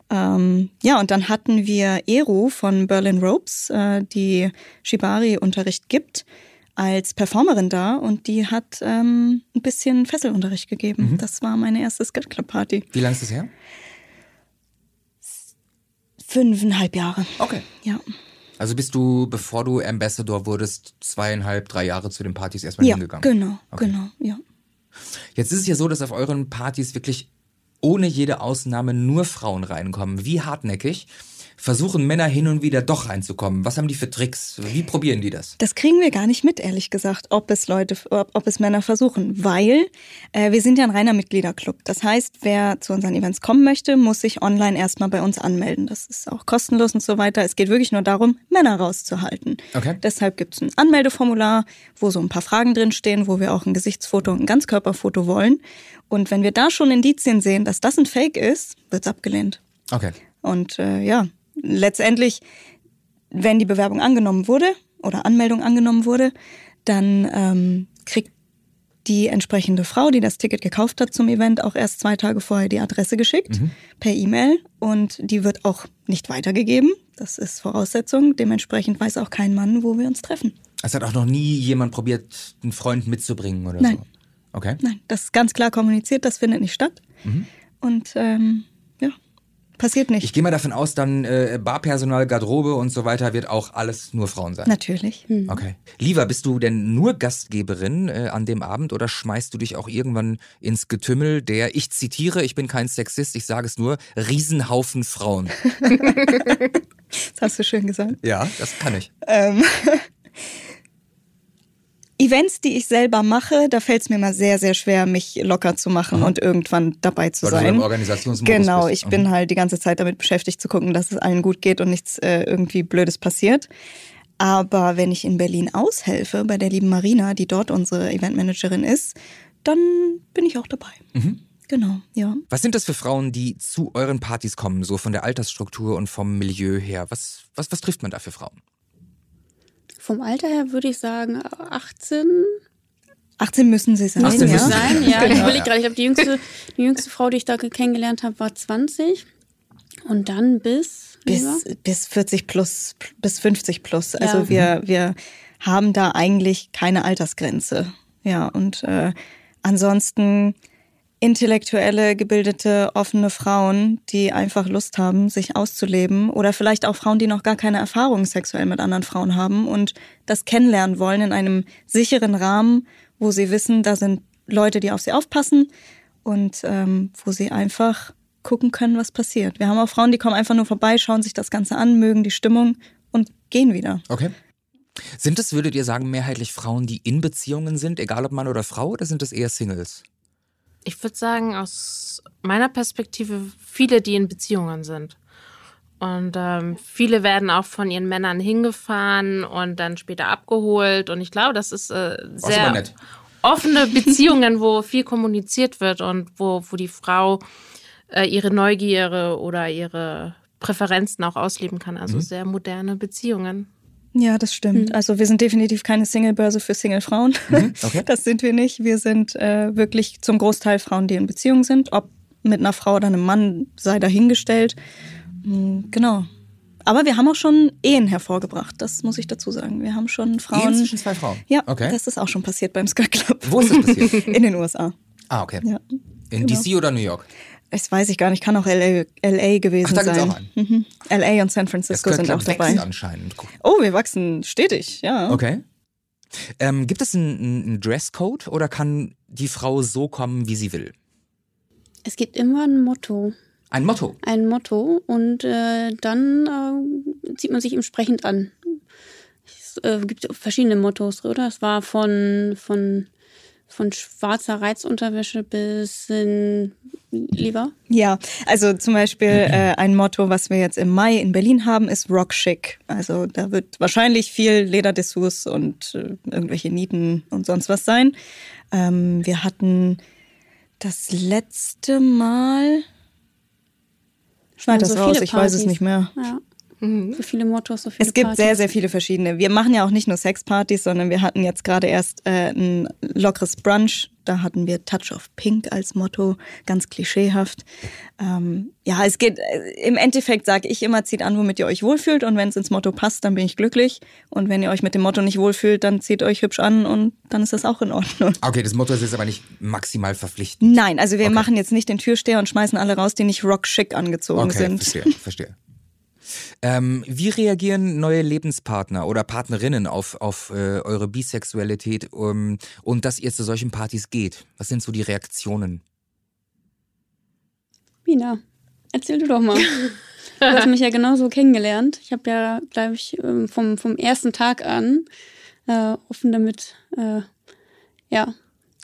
Ähm, ja, und dann hatten wir Eru von Berlin Ropes, äh, die Shibari-Unterricht gibt als Performerin da und die hat ähm, ein bisschen Fesselunterricht gegeben. Mhm. Das war meine erste Skirt Club Party. Wie lange ist das her? Fünfeinhalb Jahre. Okay. Ja. Also bist du, bevor du Ambassador wurdest, zweieinhalb, drei Jahre zu den Partys erstmal ja, hingegangen? Genau, okay. genau, ja. Jetzt ist es ja so, dass auf euren Partys wirklich ohne jede Ausnahme nur Frauen reinkommen. Wie hartnäckig versuchen Männer hin und wieder doch reinzukommen? Was haben die für Tricks? Wie probieren die das? Das kriegen wir gar nicht mit, ehrlich gesagt, ob es Leute, ob, ob es Männer versuchen, weil äh, wir sind ja ein reiner Mitgliederclub. Das heißt, wer zu unseren Events kommen möchte, muss sich online erstmal bei uns anmelden. Das ist auch kostenlos und so weiter. Es geht wirklich nur darum, Männer rauszuhalten. Okay. Deshalb gibt es ein Anmeldeformular, wo so ein paar Fragen drinstehen, wo wir auch ein Gesichtsfoto und ein Ganzkörperfoto wollen. Und wenn wir da schon Indizien sehen, dass das ein Fake ist, wird es abgelehnt. Okay. Und äh, ja, letztendlich, wenn die Bewerbung angenommen wurde oder Anmeldung angenommen wurde, dann ähm, kriegt die entsprechende Frau, die das Ticket gekauft hat zum Event, auch erst zwei Tage vorher die Adresse geschickt mhm. per E-Mail und die wird auch nicht weitergegeben. Das ist Voraussetzung. Dementsprechend weiß auch kein Mann, wo wir uns treffen. Es hat auch noch nie jemand probiert, einen Freund mitzubringen oder Nein. so. Okay. Nein, das ist ganz klar kommuniziert, das findet nicht statt. Mhm. Und ähm, Passiert nicht. Ich gehe mal davon aus, dann äh, Barpersonal, Garderobe und so weiter wird auch alles nur Frauen sein. Natürlich. Hm. Okay. Lieber, bist du denn nur Gastgeberin äh, an dem Abend oder schmeißt du dich auch irgendwann ins Getümmel der, ich zitiere, ich bin kein Sexist, ich sage es nur, Riesenhaufen Frauen? [LAUGHS] das hast du schön gesagt. Ja, das kann ich. Ähm. Events, die ich selber mache, da fällt es mir mal sehr, sehr schwer, mich locker zu machen mhm. und irgendwann dabei zu Weil sein. Du im Organisationsmodus genau, bist. ich mhm. bin halt die ganze Zeit damit beschäftigt zu gucken, dass es allen gut geht und nichts äh, irgendwie Blödes passiert. Aber wenn ich in Berlin aushelfe bei der lieben Marina, die dort unsere Eventmanagerin ist, dann bin ich auch dabei. Mhm. Genau, ja. Was sind das für Frauen, die zu euren Partys kommen, so von der Altersstruktur und vom Milieu her? Was, was, was trifft man da für Frauen? Vom Alter her würde ich sagen 18. 18 müssen sie sein. 18 ja. müssen sein, ja. [LAUGHS] Genau. Ich überlege gerade, ich habe die jüngste, die jüngste Frau, die ich da kennengelernt habe, war 20. Und dann bis bis, bis 40 plus, bis 50 plus. Also ja. wir, wir haben da eigentlich keine Altersgrenze. Ja, und äh, ansonsten intellektuelle, gebildete, offene Frauen, die einfach Lust haben, sich auszuleben oder vielleicht auch Frauen, die noch gar keine Erfahrung sexuell mit anderen Frauen haben und das kennenlernen wollen in einem sicheren Rahmen, wo sie wissen, da sind Leute, die auf sie aufpassen und ähm, wo sie einfach gucken können, was passiert. Wir haben auch Frauen, die kommen einfach nur vorbei, schauen sich das Ganze an, mögen die Stimmung und gehen wieder. Okay. Sind es, würdet ihr sagen, mehrheitlich Frauen, die in Beziehungen sind, egal ob Mann oder Frau, oder sind es eher Singles? Ich würde sagen, aus meiner Perspektive viele, die in Beziehungen sind. Und ähm, viele werden auch von ihren Männern hingefahren und dann später abgeholt. Und ich glaube, das ist äh, sehr offene [LAUGHS] Beziehungen, wo viel kommuniziert wird und wo, wo die Frau äh, ihre Neugierde oder ihre Präferenzen auch ausleben kann. Also mhm. sehr moderne Beziehungen. Ja, das stimmt. Mhm. Also wir sind definitiv keine Single-Börse für Single-Frauen. Mhm, [LAUGHS] okay. Das sind wir nicht. Wir sind äh, wirklich zum Großteil Frauen, die in Beziehung sind. Ob mit einer Frau oder einem Mann sei dahingestellt. Mm, Genau. Aber wir haben auch schon Ehen hervorgebracht, das muss ich dazu sagen. Wir haben schon Frauen. Ehen zwischen zwei Frauen? Ja, Okay. das ist auch schon passiert beim Skirt Club. Wo ist das passiert? [LAUGHS] In den USA. Ah, okay. Ja. In Genau. DC oder New York? Das weiß ich gar nicht, kann auch LA, LA gewesen Ach, da sein. auch einen. Mhm. LA und San Francisco sind auch dabei. anscheinend. Oh, wir wachsen stetig, ja. Okay. Ähm, gibt es einen, einen Dresscode oder kann die Frau so kommen, wie sie will? Es gibt immer ein Motto. Ein Motto. Ein Motto und äh, dann äh, zieht man sich entsprechend an. Es äh, gibt verschiedene Mottos, oder? Es war von, von, von schwarzer Reizunterwäsche bis in lieber. Ja, also zum Beispiel [CLEARS THROAT] äh, ein Motto, was wir jetzt im Mai in Berlin haben, ist Rock Chic. Also da wird wahrscheinlich viel Lederdessous und äh, irgendwelche Nieten und sonst was sein. Ähm, wir hatten das letzte Mal. Schneid das so raus, ich weiß es nicht mehr. Ja. So viele Mottos, so viele Es gibt Partys. sehr, sehr viele verschiedene. Wir machen ja auch nicht nur Sexpartys, sondern wir hatten jetzt gerade erst äh, ein lockeres Brunch. Da hatten wir Touch of Pink als Motto, ganz klischeehaft. Ähm, ja, es geht, äh, im Endeffekt sage ich immer, zieht an, womit ihr euch wohlfühlt. Und wenn es ins Motto passt, dann bin ich glücklich. Und wenn ihr euch mit dem Motto nicht wohlfühlt, dann zieht euch hübsch an und dann ist das auch in Ordnung. Okay, das Motto ist jetzt aber nicht maximal verpflichtend. Nein, also wir Okay. machen jetzt nicht den Türsteher und schmeißen alle raus, die nicht rock schick angezogen Okay, sind. verstehe, verstehe. Ähm, wie reagieren neue Lebenspartner oder Partnerinnen auf, auf äh, eure Bisexualität um, und dass ihr zu solchen Partys geht? Was sind so die Reaktionen? Mina, erzähl du doch mal. [LAUGHS] Du hast mich ja genauso kennengelernt. Ich habe ja, glaube ich, ähm, vom, vom ersten Tag an äh, offen damit äh, ja,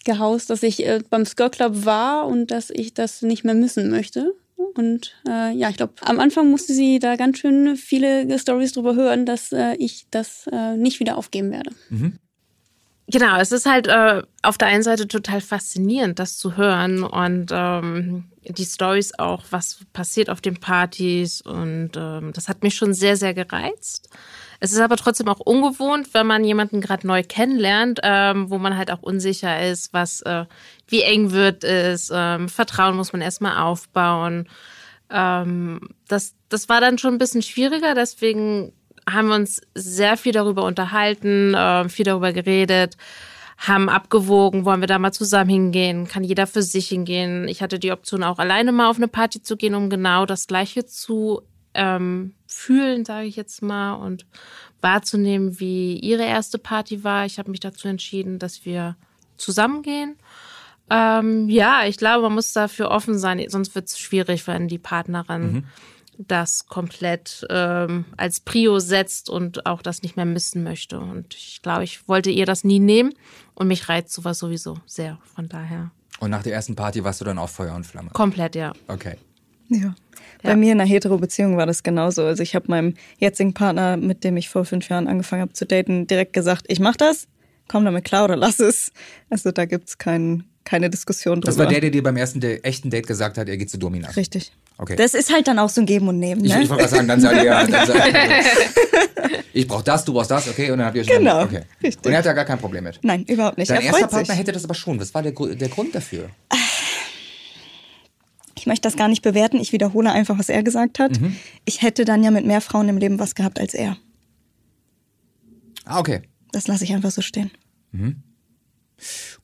gehaust, dass ich äh, beim Skirt Club war und dass ich das nicht mehr missen möchte. Und äh, ja, ich glaube, am Anfang musste sie da ganz schön viele Stories drüber hören, dass äh, ich das äh, nicht wieder aufgeben werde. Genau, es ist halt äh, auf der einen Seite total faszinierend, das zu hören und ähm, die Stories auch, was passiert auf den Partys und ähm, das hat mich schon sehr, sehr gereizt. Es ist aber trotzdem auch ungewohnt, wenn man jemanden gerade neu kennenlernt, ähm, wo man halt auch unsicher ist, was, äh, wie eng wird es, ähm, Vertrauen muss man erstmal aufbauen. Ähm, das, das war dann schon ein bisschen schwieriger, deswegen haben wir uns sehr viel darüber unterhalten, äh, viel darüber geredet, haben abgewogen, wollen wir da mal zusammen hingehen, kann jeder für sich hingehen. Ich hatte die Option auch alleine mal auf eine Party zu gehen, um genau das Gleiche zu ähm, fühlen, sage ich jetzt mal, und wahrzunehmen, wie ihre erste Party war. Ich habe mich dazu entschieden, dass wir zusammengehen. Ähm, ja, ich glaube, man muss dafür offen sein, sonst wird es schwierig, wenn die Partnerin das komplett ähm, als Prio setzt und auch das nicht mehr missen möchte. Und ich glaube, ich wollte ihr das nie nehmen und mich reizt sowas sowieso sehr. Von daher Und nach der ersten Party warst du dann auf Feuer und Flamme. komplett, ja. Okay. Ja. Bei mir in einer Hetero-Beziehung war das genauso. Also ich habe meinem jetzigen Partner, mit dem ich vor fünf Jahren angefangen habe zu daten, direkt gesagt, ich mach das, komm damit klar oder lass es. Also da gibt's kein, keine Diskussion drüber. Das war der, der dir beim ersten Da- echten Date gesagt hat, er geht zu Domina. Richtig. Okay. Das ist halt dann auch so ein Geben und Nehmen, ich ne? ich wollte gerade sagen, dann seid ihr. [LAUGHS] Dann seid ihr ich brauch das, du brauchst das, okay? Und dann habt ihr schon. Genau, Okay. richtig. Und er hat da gar kein Problem mit. Nein, überhaupt nicht. Dein er erster freut Partner sich. hätte das aber schon. Was war der, der Grund dafür? Ich möchte das gar nicht bewerten. Ich wiederhole einfach, was er gesagt hat. Mhm. Ich hätte dann ja mit mehr Frauen im Leben was gehabt als er. Ah, okay. Das lasse ich einfach so stehen.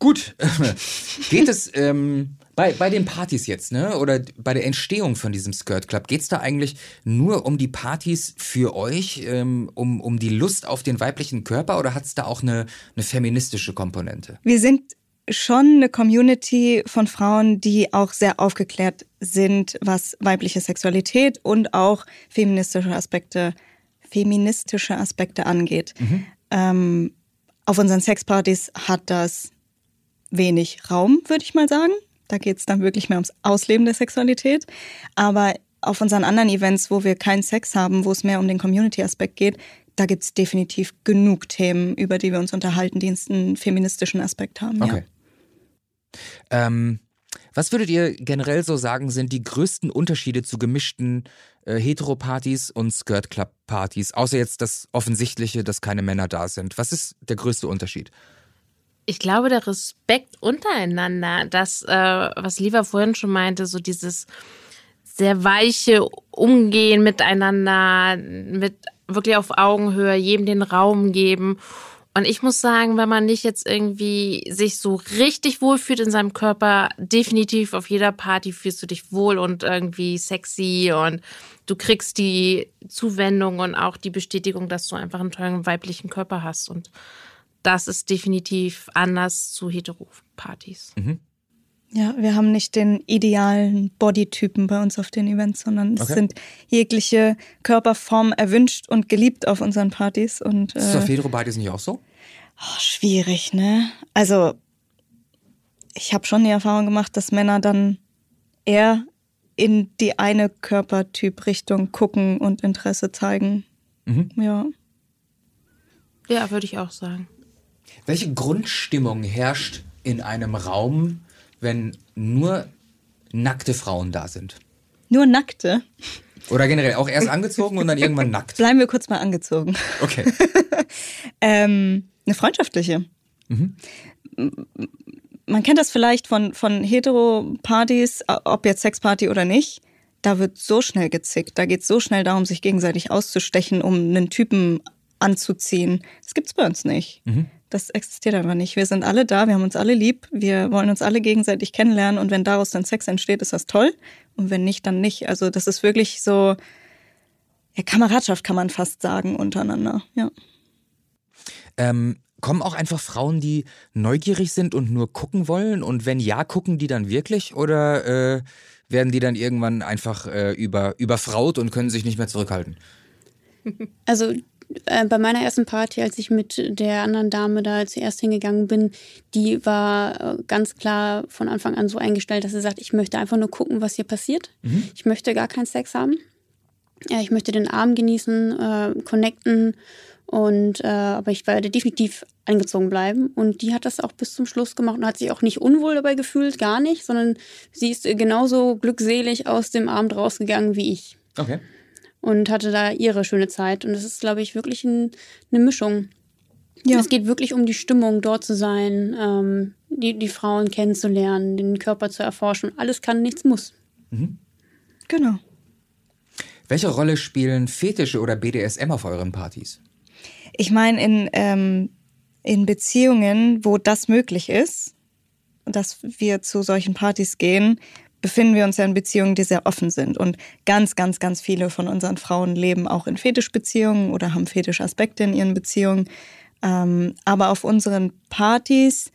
Gut. [LAUGHS] geht es ähm, bei, bei den Partys jetzt, ne? Oder bei der Entstehung von diesem Skirt Club, geht es da eigentlich nur um die Partys für euch, ähm, um, um die Lust auf den weiblichen Körper oder hat es da auch eine, eine feministische Komponente? Wir sind schon eine Community von Frauen, die auch sehr aufgeklärt sind, was weibliche Sexualität und auch feministische Aspekte, feministische Aspekte angeht. Ähm, auf unseren Sexpartys hat das wenig Raum, würde ich mal sagen. Da geht es dann wirklich mehr ums Ausleben der Sexualität. Aber auf unseren anderen Events, wo wir keinen Sex haben, wo es mehr um den Community-Aspekt geht, da gibt es definitiv genug Themen, über die wir uns unterhalten, die einen feministischen Aspekt haben. Okay. Ähm, Was würdet ihr generell so sagen, sind die größten Unterschiede zu gemischten äh, Heteropartys und Skirt Club Partys? Außer jetzt das Offensichtliche, dass keine Männer da sind. Was ist der größte Unterschied? Ich glaube, der Respekt untereinander, das, äh, was Liva vorhin schon meinte, so dieses sehr weiche Umgehen miteinander, mit wirklich auf Augenhöhe, jedem den Raum geben. Und ich muss sagen, wenn man nicht jetzt irgendwie sich so richtig wohlfühlt in seinem Körper, definitiv auf jeder Party fühlst du dich wohl und irgendwie sexy und du kriegst die Zuwendung und auch die Bestätigung, dass du einfach einen tollen weiblichen Körper hast. Und das ist definitiv anders zu Hetero-Partys. Mhm. Ja, wir haben nicht den idealen Bodytypen bei uns auf den Events, sondern es sind jegliche Körperformen erwünscht und geliebt auf unseren Partys. Und, äh, ist das auf Hetero-Partys nicht auch so? Oh, schwierig, ne? Also, ich habe schon die Erfahrung gemacht, dass Männer dann eher in die eine Körpertyp-Richtung gucken und Interesse zeigen. Mhm. Ja. Ja, würde ich auch sagen. Welche Grundstimmung herrscht in einem Raum, wenn nur nackte Frauen da sind? Nur nackte? Oder generell auch erst angezogen und dann irgendwann [LAUGHS] nackt? Bleiben wir kurz mal angezogen. Okay. [LAUGHS] ähm, eine freundschaftliche. Mhm. Man kennt das vielleicht von, von Hetero-Partys, ob jetzt Sexparty oder nicht. Da wird so schnell gezickt. Da geht es so schnell darum, sich gegenseitig auszustechen, um einen Typen anzuziehen. Das gibt es bei uns nicht. Mhm. Das existiert einfach nicht. Wir sind alle da, wir haben uns alle lieb, wir wollen uns alle gegenseitig kennenlernen und wenn daraus dann Sex entsteht, ist das toll. Und wenn nicht, dann nicht. Also das ist wirklich so, ja, Kameradschaft kann man fast sagen untereinander, ja. Ähm, kommen auch einfach Frauen, die neugierig sind und nur gucken wollen? Und wenn ja, gucken die dann wirklich? Oder äh, werden die dann irgendwann einfach äh, über, überfraut und können sich nicht mehr zurückhalten? Also äh, bei meiner ersten Party, als ich mit der anderen Dame da zuerst hingegangen bin, die war äh, ganz klar von Anfang an so eingestellt, dass sie sagt, ich möchte einfach nur gucken, was hier passiert. Mhm. Ich möchte gar keinen Sex haben. Ja, ich möchte den Abend genießen, äh, connecten und äh, aber ich werde definitiv angezogen bleiben. Und die hat das auch bis zum Schluss gemacht und hat sich auch nicht unwohl dabei gefühlt, gar nicht, sondern sie ist genauso glückselig aus dem Abend rausgegangen wie ich. Okay und hatte da ihre schöne Zeit. Und es ist, glaube ich, wirklich ein, eine Mischung. Ja. Es geht wirklich um die Stimmung, dort zu sein, ähm, die, die Frauen kennenzulernen, den Körper zu erforschen. Alles kann, nichts muss. Mhm. Genau. Welche Rolle spielen Fetische oder BDSM auf euren Partys? Ich meine, in, ähm, in Beziehungen, wo das möglich ist, dass wir zu solchen Partys gehen, befinden wir uns ja in Beziehungen, die sehr offen sind. Und ganz, ganz, ganz viele von unseren Frauen leben auch in Fetischbeziehungen oder haben Fetischaspekte in ihren Beziehungen. Ähm, aber auf unseren Partys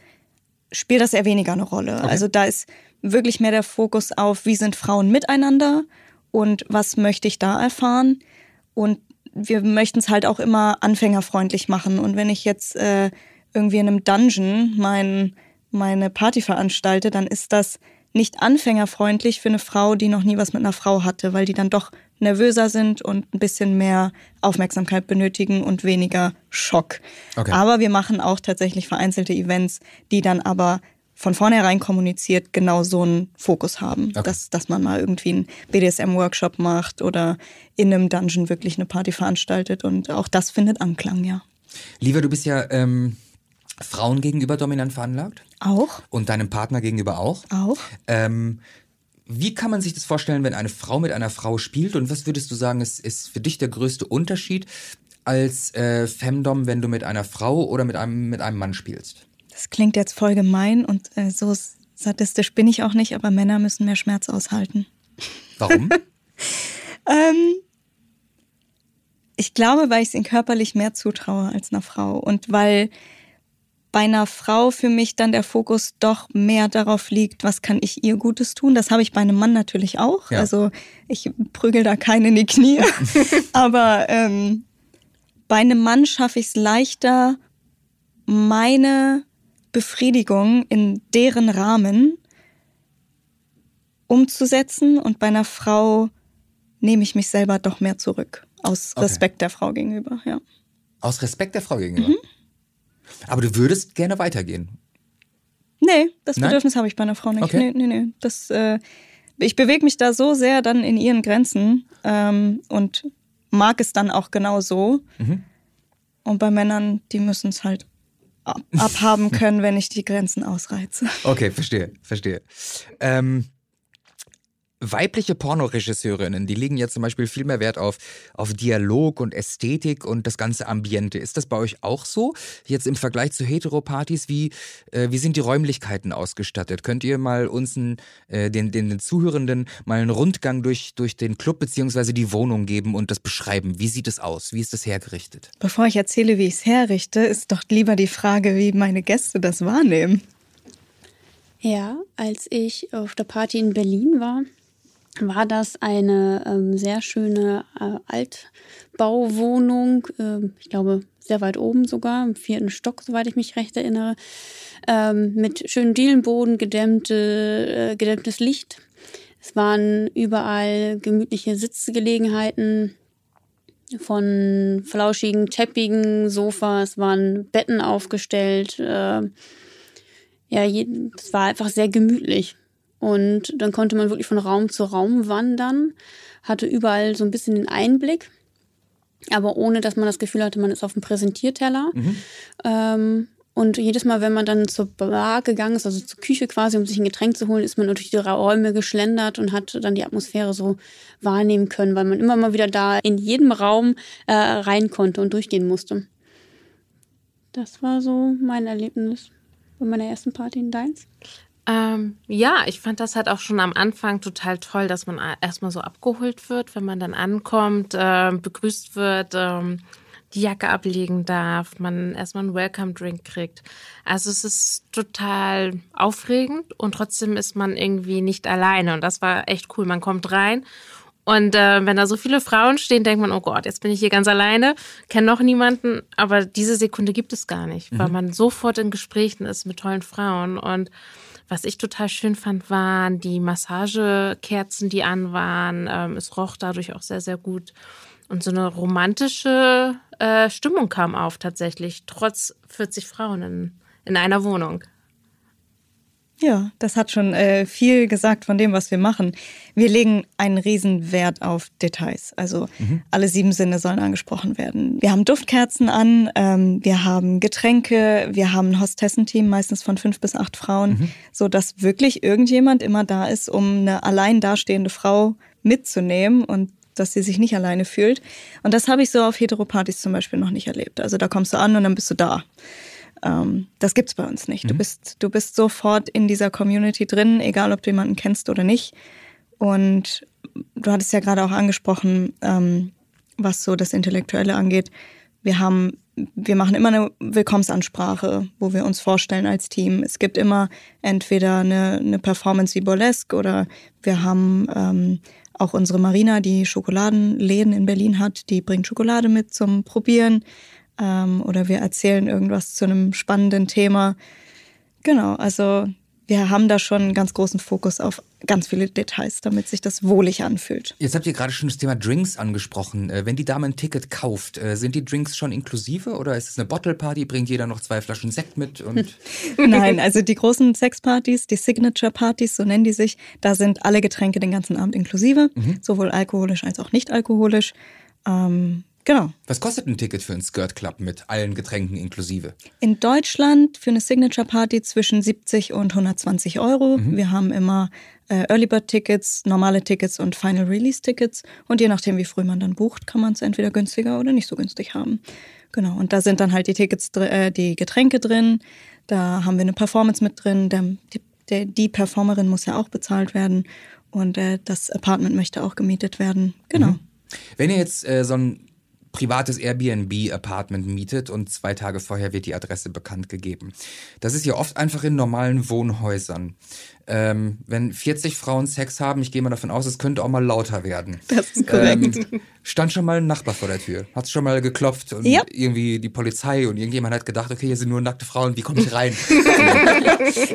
spielt das eher weniger eine Rolle. Okay. Also da ist wirklich mehr der Fokus auf, wie sind Frauen miteinander und was möchte ich da erfahren. Und wir möchten es halt auch immer anfängerfreundlich machen. Und wenn ich jetzt äh, irgendwie in einem Dungeon mein, meine Party veranstalte, dann ist das nicht anfängerfreundlich für eine Frau, die noch nie was mit einer Frau hatte, weil die dann doch nervöser sind und ein bisschen mehr Aufmerksamkeit benötigen und weniger Schock. Okay. Aber wir machen auch tatsächlich vereinzelte Events, die dann aber von vornherein kommuniziert genau so einen Fokus haben, okay. dass, dass man mal irgendwie einen BDSM-Workshop macht oder in einem Dungeon wirklich eine Party veranstaltet und auch das findet Anklang, ja. Lieber, du bist ja ähm, Frauen gegenüber dominant veranlagt? Auch. Und deinem Partner gegenüber auch? Auch. Ähm, wie kann man sich das vorstellen, wenn eine Frau mit einer Frau spielt? Und was würdest du sagen, ist, ist für dich der größte Unterschied als äh, Femdom, wenn du mit einer Frau oder mit einem, mit einem Mann spielst? Das klingt jetzt voll gemein und äh, so sadistisch bin ich auch nicht, aber Männer müssen mehr Schmerz aushalten. Warum? [LAUGHS] ähm, ich glaube, weil ich es ihnen körperlich mehr zutraue als einer Frau und weil bei einer Frau für mich dann der Fokus doch mehr darauf liegt, was kann ich ihr Gutes tun. Das habe ich bei einem Mann natürlich auch. Ja. Also ich prügel da keine in die Knie. [LAUGHS] Aber ähm, bei einem Mann schaffe ich es leichter, meine Befriedigung in deren Rahmen umzusetzen. Und bei einer Frau nehme ich mich selber doch mehr zurück. Aus Respekt okay. der Frau gegenüber, ja. Aus Respekt der Frau gegenüber? Mhm. Aber du würdest gerne weitergehen. Nee, das Nein? Bedürfnis habe ich bei einer Frau nicht. Okay. Nee, nee, nee. Das, äh, ich bewege mich da so sehr dann in ihren Grenzen ähm, und mag es dann auch genau so. Mhm. Und bei Männern, die müssen es halt ab abhaben [LAUGHS] können, wenn ich die Grenzen ausreize. Okay, verstehe, verstehe. Ähm, weibliche Pornoregisseurinnen, die legen ja zum Beispiel viel mehr Wert auf, auf Dialog und Ästhetik und das ganze Ambiente. Ist das bei euch auch so? Jetzt im Vergleich zu Heteropartys, wie, äh, wie sind die Räumlichkeiten ausgestattet? Könnt ihr mal uns, ein, äh, den, den, den Zuhörenden, mal einen Rundgang durch, durch den Club beziehungsweise die Wohnung geben und das beschreiben? Wie sieht es aus? Wie ist das hergerichtet? Bevor ich erzähle, wie ich es herrichte, ist doch lieber die Frage, wie meine Gäste das wahrnehmen. Ja, als ich auf der Party in Berlin war, war das eine ähm, sehr schöne äh, Altbauwohnung, äh, ich glaube sehr weit oben sogar, im vierten Stock, soweit ich mich recht erinnere, ähm, mit schönem Dielenboden, gedämmte, äh, gedämmtes Licht. Es waren überall gemütliche Sitzgelegenheiten von flauschigen, teppigen Sofas, waren Betten aufgestellt. Äh, ja, es war einfach sehr gemütlich. Und dann konnte man wirklich von Raum zu Raum wandern, hatte überall so ein bisschen den Einblick, aber ohne dass man das Gefühl hatte, man ist auf dem Präsentierteller. Ähm, und jedes Mal, wenn man dann zur Bar gegangen ist, also zur Küche quasi, um sich ein Getränk zu holen, ist man durch die Räume geschlendert und hat dann die Atmosphäre so wahrnehmen können, weil man immer mal wieder da in jedem Raum äh, rein konnte und durchgehen musste. Das war so mein Erlebnis bei meiner ersten Party in Deins. Ähm, ja, ich fand das halt auch schon am Anfang total toll, dass man erstmal so abgeholt wird, wenn man dann ankommt, äh, begrüßt wird, ähm, die Jacke ablegen darf, man erstmal einen Welcome-Drink kriegt. Also es ist total aufregend und trotzdem ist man irgendwie nicht alleine. Und das war echt cool. Man kommt rein und äh, wenn da so viele Frauen stehen, denkt man, oh Gott, jetzt bin ich hier ganz alleine, kenne noch niemanden. Aber diese Sekunde gibt es gar nicht, weil man sofort in Gesprächen ist mit tollen Frauen. Und was ich total schön fand, waren die Massagekerzen, die an waren. Ähm, es roch dadurch auch sehr, sehr gut. Und so eine romantische äh, Stimmung kam auf tatsächlich, trotz 40 Frauen in, in einer Wohnung. Ja, das hat schon äh, viel gesagt von dem, was wir machen. Wir legen einen riesen Wert auf Details. Also alle sieben Sinne sollen angesprochen werden. Wir haben Duftkerzen an, ähm, wir haben Getränke, wir haben ein Hostessenteam, meistens von fünf bis acht Frauen, so dass wirklich irgendjemand immer da ist, um eine allein dastehende Frau mitzunehmen und dass sie sich nicht alleine fühlt. Und das habe ich so auf Heteropartys zum Beispiel noch nicht erlebt. Also da kommst du an und dann bist du da. Ähm, das gibt's bei uns nicht. Du bist, du bist sofort in dieser Community drin, egal ob du jemanden kennst oder nicht. Und du hattest ja gerade auch angesprochen, ähm, was so das Intellektuelle angeht. Wir haben, wir machen immer eine Willkommensansprache, wo wir uns vorstellen als Team. Es gibt immer entweder eine, eine Performance wie Burlesque oder wir haben ähm, auch unsere Marina, die Schokoladenläden in Berlin hat, die bringt Schokolade mit zum Probieren ähm, oder wir erzählen irgendwas zu einem spannenden Thema. Genau, also wir haben da schon einen ganz großen Fokus auf ganz viele Details, damit sich das wohlig anfühlt. Jetzt habt ihr gerade schon das Thema Drinks angesprochen. Äh, Wenn die Dame ein Ticket kauft, äh, sind die Drinks schon inklusive oder ist es eine Bottle Party? Bringt jeder noch zwei Flaschen Sekt mit? Und [LAUGHS] [LAUGHS] Nein, also die großen Sexpartys, die Signature-Partys, so nennen die sich, da sind alle Getränke den ganzen Abend inklusive, sowohl alkoholisch als auch nicht alkoholisch. Ähm, genau. was kostet ein Ticket für einen Skirt Club mit allen Getränken inklusive? In Deutschland für eine Signature-Party zwischen 70 und 120 Euro. Wir haben immer äh, Early Bird Tickets, normale Tickets und Final Release Tickets. Und je nachdem, wie früh man dann bucht, kann man es entweder günstiger oder nicht so günstig haben. Genau. Und da sind dann halt die Tickets, äh, die Getränke drin. Da haben wir eine Performance mit drin. Der, die, der, die Performerin muss ja auch bezahlt werden. Und äh, das Apartment möchte auch gemietet werden. Genau. Wenn ihr jetzt äh, so ein privates Airbnb-Apartment mietet und zwei Tage vorher wird die Adresse bekannt gegeben. Das ist ja oft einfach in normalen Wohnhäusern. Ähm, wenn 40 Frauen Sex haben, ich gehe mal davon aus, es könnte auch mal lauter werden. Das ist korrekt. Ähm, stand schon mal ein Nachbar vor der Tür. Hat schon mal geklopft und Ja. irgendwie die Polizei und irgendjemand hat gedacht, okay, hier sind nur nackte Frauen, wie komme ich rein? [LAUGHS]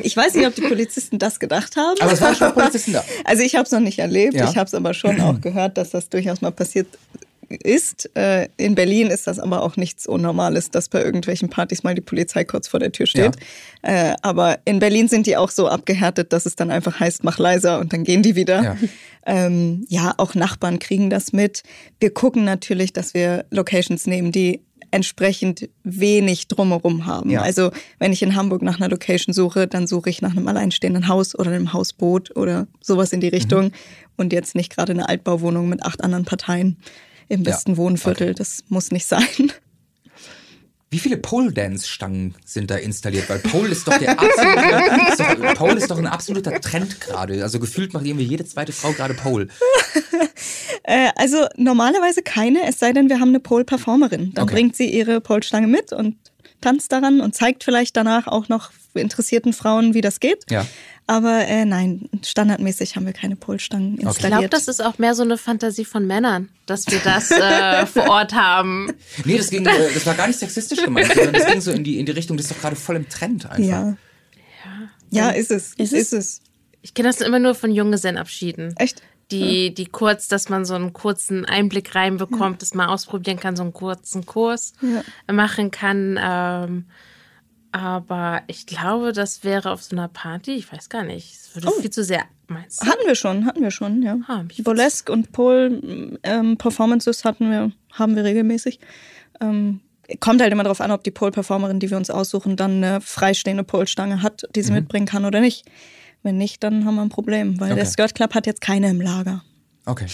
Ich weiß nicht, ob die Polizisten das gedacht haben. Aber es waren schon Polizisten da. [LAUGHS] Also ich habe es noch nicht erlebt, Ja. ich habe es aber schon [CLEARS THROAT] auch gehört, dass das durchaus mal passiert ist. Äh, in Berlin ist das aber auch nichts Unnormales, dass bei irgendwelchen Partys mal die Polizei kurz vor der Tür steht. Ja. Äh, aber in Berlin sind die auch so abgehärtet, dass es dann einfach heißt, mach leiser und dann gehen die wieder. Ja. Ähm, ja, auch Nachbarn kriegen das mit. Wir gucken natürlich, dass wir Locations nehmen, die entsprechend wenig drumherum haben. Ja. Also wenn ich in Hamburg nach einer Location suche, dann suche ich nach einem alleinstehenden Haus oder einem Hausboot oder sowas in die Richtung mhm. und jetzt nicht gerade eine Altbauwohnung mit acht anderen Parteien im besten ja. Wohnviertel. Okay. Das muss nicht sein. Wie viele Pole-Dance-Stangen sind da installiert? Weil Pole ist doch der absolute, ist [LAUGHS] doch, Pole ist doch ein absoluter Trend gerade. Also gefühlt macht irgendwie jede zweite Frau gerade Pole. [LAUGHS] äh, also normalerweise keine, es sei denn, wir haben eine Pole-Performerin. Dann okay. bringt sie ihre Pole-Stange mit und tanzt daran und zeigt vielleicht danach auch noch interessierten Frauen, wie das geht. Ja. Aber äh, nein, standardmäßig haben wir keine Polstangen installiert. Ich glaube, das ist auch mehr so eine Fantasie von Männern, dass wir das äh, [LAUGHS] vor Ort haben. Nee, das, ging, äh, das war gar nicht sexistisch gemeint, sondern das ging so in die, in die Richtung, das ist doch gerade voll im Trend einfach. Ja, ja. ja ist es. Ist, ist es? Ich kenne das immer nur von Junggesellenabschieden. Echt? Die, die kurz, dass man so einen kurzen Einblick reinbekommt, ja. dass man ausprobieren kann, so einen kurzen Kurs ja. machen kann. Ähm, aber ich glaube, das wäre auf so einer Party, ich weiß gar nicht. Es würde oh. viel zu sehr, meinst du? Hatten wir schon, hatten wir schon, ja. Ah, Burlesque und Pole ähm, Performances hatten wir, haben wir regelmäßig. Ähm, kommt halt immer darauf an, ob die Pole-Performerin, die wir uns aussuchen, dann eine freistehende Pole-Stange hat, die sie mhm. mitbringen kann oder nicht. Wenn nicht, dann haben wir ein Problem, weil okay. der Skirt Club hat jetzt keine im Lager. Okay.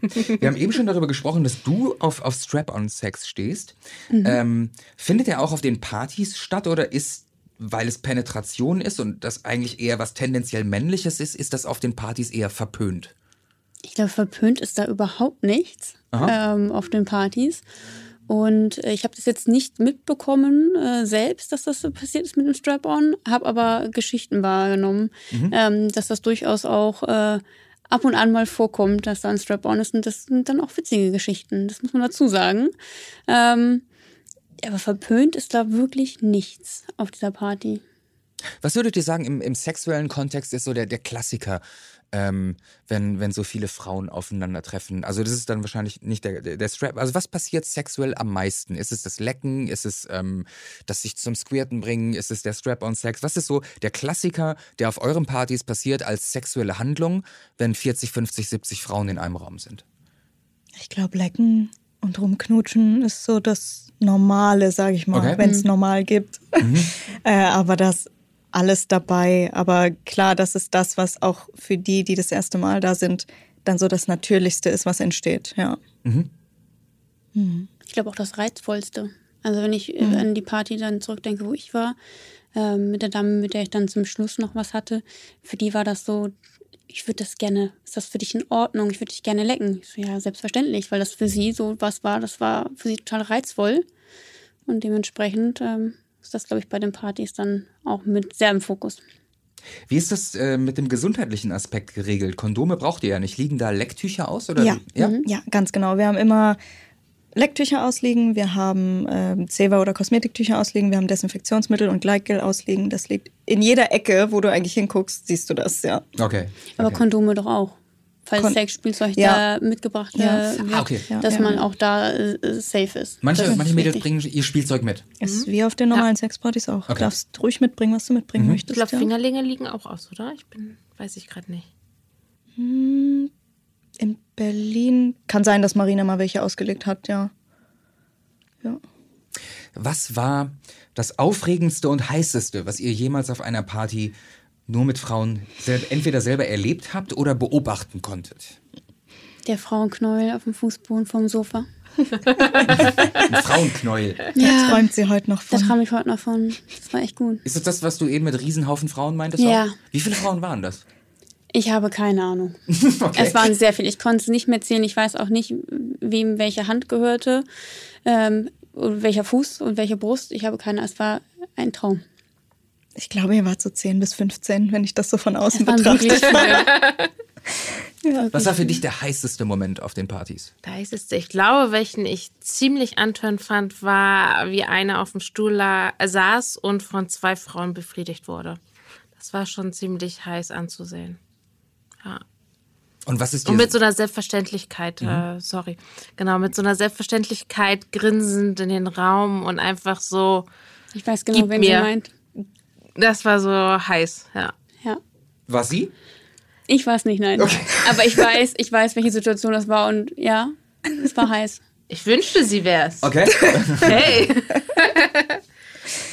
Wir haben eben schon darüber gesprochen, dass du auf, auf Strap-on-Sex stehst. Mhm. Ähm, findet er auch auf den Partys statt oder ist, weil es Penetration ist und das eigentlich eher was tendenziell männliches ist, ist das auf den Partys eher verpönt? Ich glaube, verpönt ist da überhaupt nichts ähm, auf den Partys. Und äh, ich habe das jetzt nicht mitbekommen äh, selbst, dass das so passiert ist mit dem Strap-on, habe aber Geschichten wahrgenommen, mhm. ähm, dass das durchaus auch äh, ab und an mal vorkommt, dass da ein Strap-on ist. Und das sind dann auch witzige Geschichten, das muss man dazu sagen. Ähm, aber verpönt ist da wirklich nichts auf dieser Party. Was würdet ihr sagen, im, im sexuellen Kontext ist so der, der Klassiker? Ähm, wenn, wenn so viele Frauen aufeinandertreffen. Also das ist dann wahrscheinlich nicht der, der, der Strap. Also was passiert sexuell am meisten? Ist es das Lecken? Ist es ähm, das sich zum Squirten bringen? Ist es der Strap-on-Sex? Was ist so der Klassiker, der auf euren Partys passiert als sexuelle Handlung, wenn 40, 50, 70 Frauen in einem Raum sind? Ich glaube, Lecken und rumknutschen ist so das Normale, sage ich mal, okay. wenn es mhm. normal gibt. Mhm. [LAUGHS] äh, aber das alles dabei. Aber klar, das ist das, was auch für die, die das erste Mal da sind, dann so das Natürlichste ist, was entsteht. Ja. Mhm. Mhm. Ich glaube auch das Reizvollste. Also wenn ich mhm. an die Party dann zurückdenke, wo ich war, äh, mit der Dame, mit der ich dann zum Schluss noch was hatte, für die war das so, ich würde das gerne, ist das für dich in Ordnung? Ich würde dich gerne lecken. So, ja, selbstverständlich, weil das für sie so was war, das war für sie total reizvoll. Und dementsprechend ähm, ist das, glaube ich, bei den Partys dann auch mit sehr im Fokus. Wie ist das äh, mit dem gesundheitlichen Aspekt geregelt? Kondome braucht ihr ja nicht. Liegen da Lecktücher aus? Oder? Ja, ja? Mhm. ja ganz genau. Wir haben immer Lecktücher ausliegen, wir haben äh, Zewa- oder Kosmetiktücher ausliegen, wir haben Desinfektionsmittel und Gleitgel ausliegen. Das liegt in jeder Ecke, wo du eigentlich hinguckst, siehst du das, ja. Okay. Aber Kondome doch auch falls Sexspielzeug ja. da mitgebracht ja. wird, ah, okay. dass ja. man auch da äh, safe ist. Manche, manche Mädels bringen ihr Spielzeug mit. Ist mhm. wie auf den normalen Sexpartys auch. Okay. Du darfst ruhig mitbringen, was du mitbringen mhm. möchtest. Ich glaube, Fingerlinge liegen auch aus, oder? Ich bin, weiß ich gerade nicht. Hm, in Berlin kann sein, dass Marina mal welche ausgelegt hat, ja. Ja. Was war das Aufregendste und Heißeste, was ihr jemals auf einer Party nur mit Frauen entweder selber erlebt habt oder beobachten konntet? Der Frauenknäuel auf dem Fußboden vom Sofa. Ein Frauenknäuel. Ja. Da träumt sie heute noch von. Da träume ich heute noch von. Das war echt gut. Ist das das, was du eben mit Riesenhaufen Frauen meintest? Ja. Auch? Wie viele Frauen waren das? Ich habe keine Ahnung. [LAUGHS] okay. Es waren sehr viele. Ich konnte es nicht mehr zählen. Ich weiß auch nicht, wem welche Hand gehörte, ähm, welcher Fuß und welche Brust. Ich habe keine. Es war ein Traum. Ich glaube, ihr wart so 10 bis 15, wenn ich das so von außen [LAUGHS] betrachte. [LAUGHS] ja, Was war für dich der heißeste Moment auf den Partys? Der heißeste, ich glaube, welchen ich ziemlich antörend fand, war, wie einer auf dem Stuhl saß und von zwei Frauen befriedigt wurde. Das war schon ziemlich heiß anzusehen. Ja. Und was ist Und mit so einer Selbstverständlichkeit, äh, sorry, genau, mit so einer Selbstverständlichkeit grinsend in den Raum und einfach so, Ich weiß genau, wen mir. sie meint. Das war so heiß, ja. Ja. war sie? Ich weiß nicht, nein. Aber ich weiß, ich weiß, welche Situation das war und ja, es war heiß. Ich wünschte, sie wär's. Okay. Hey. [LAUGHS]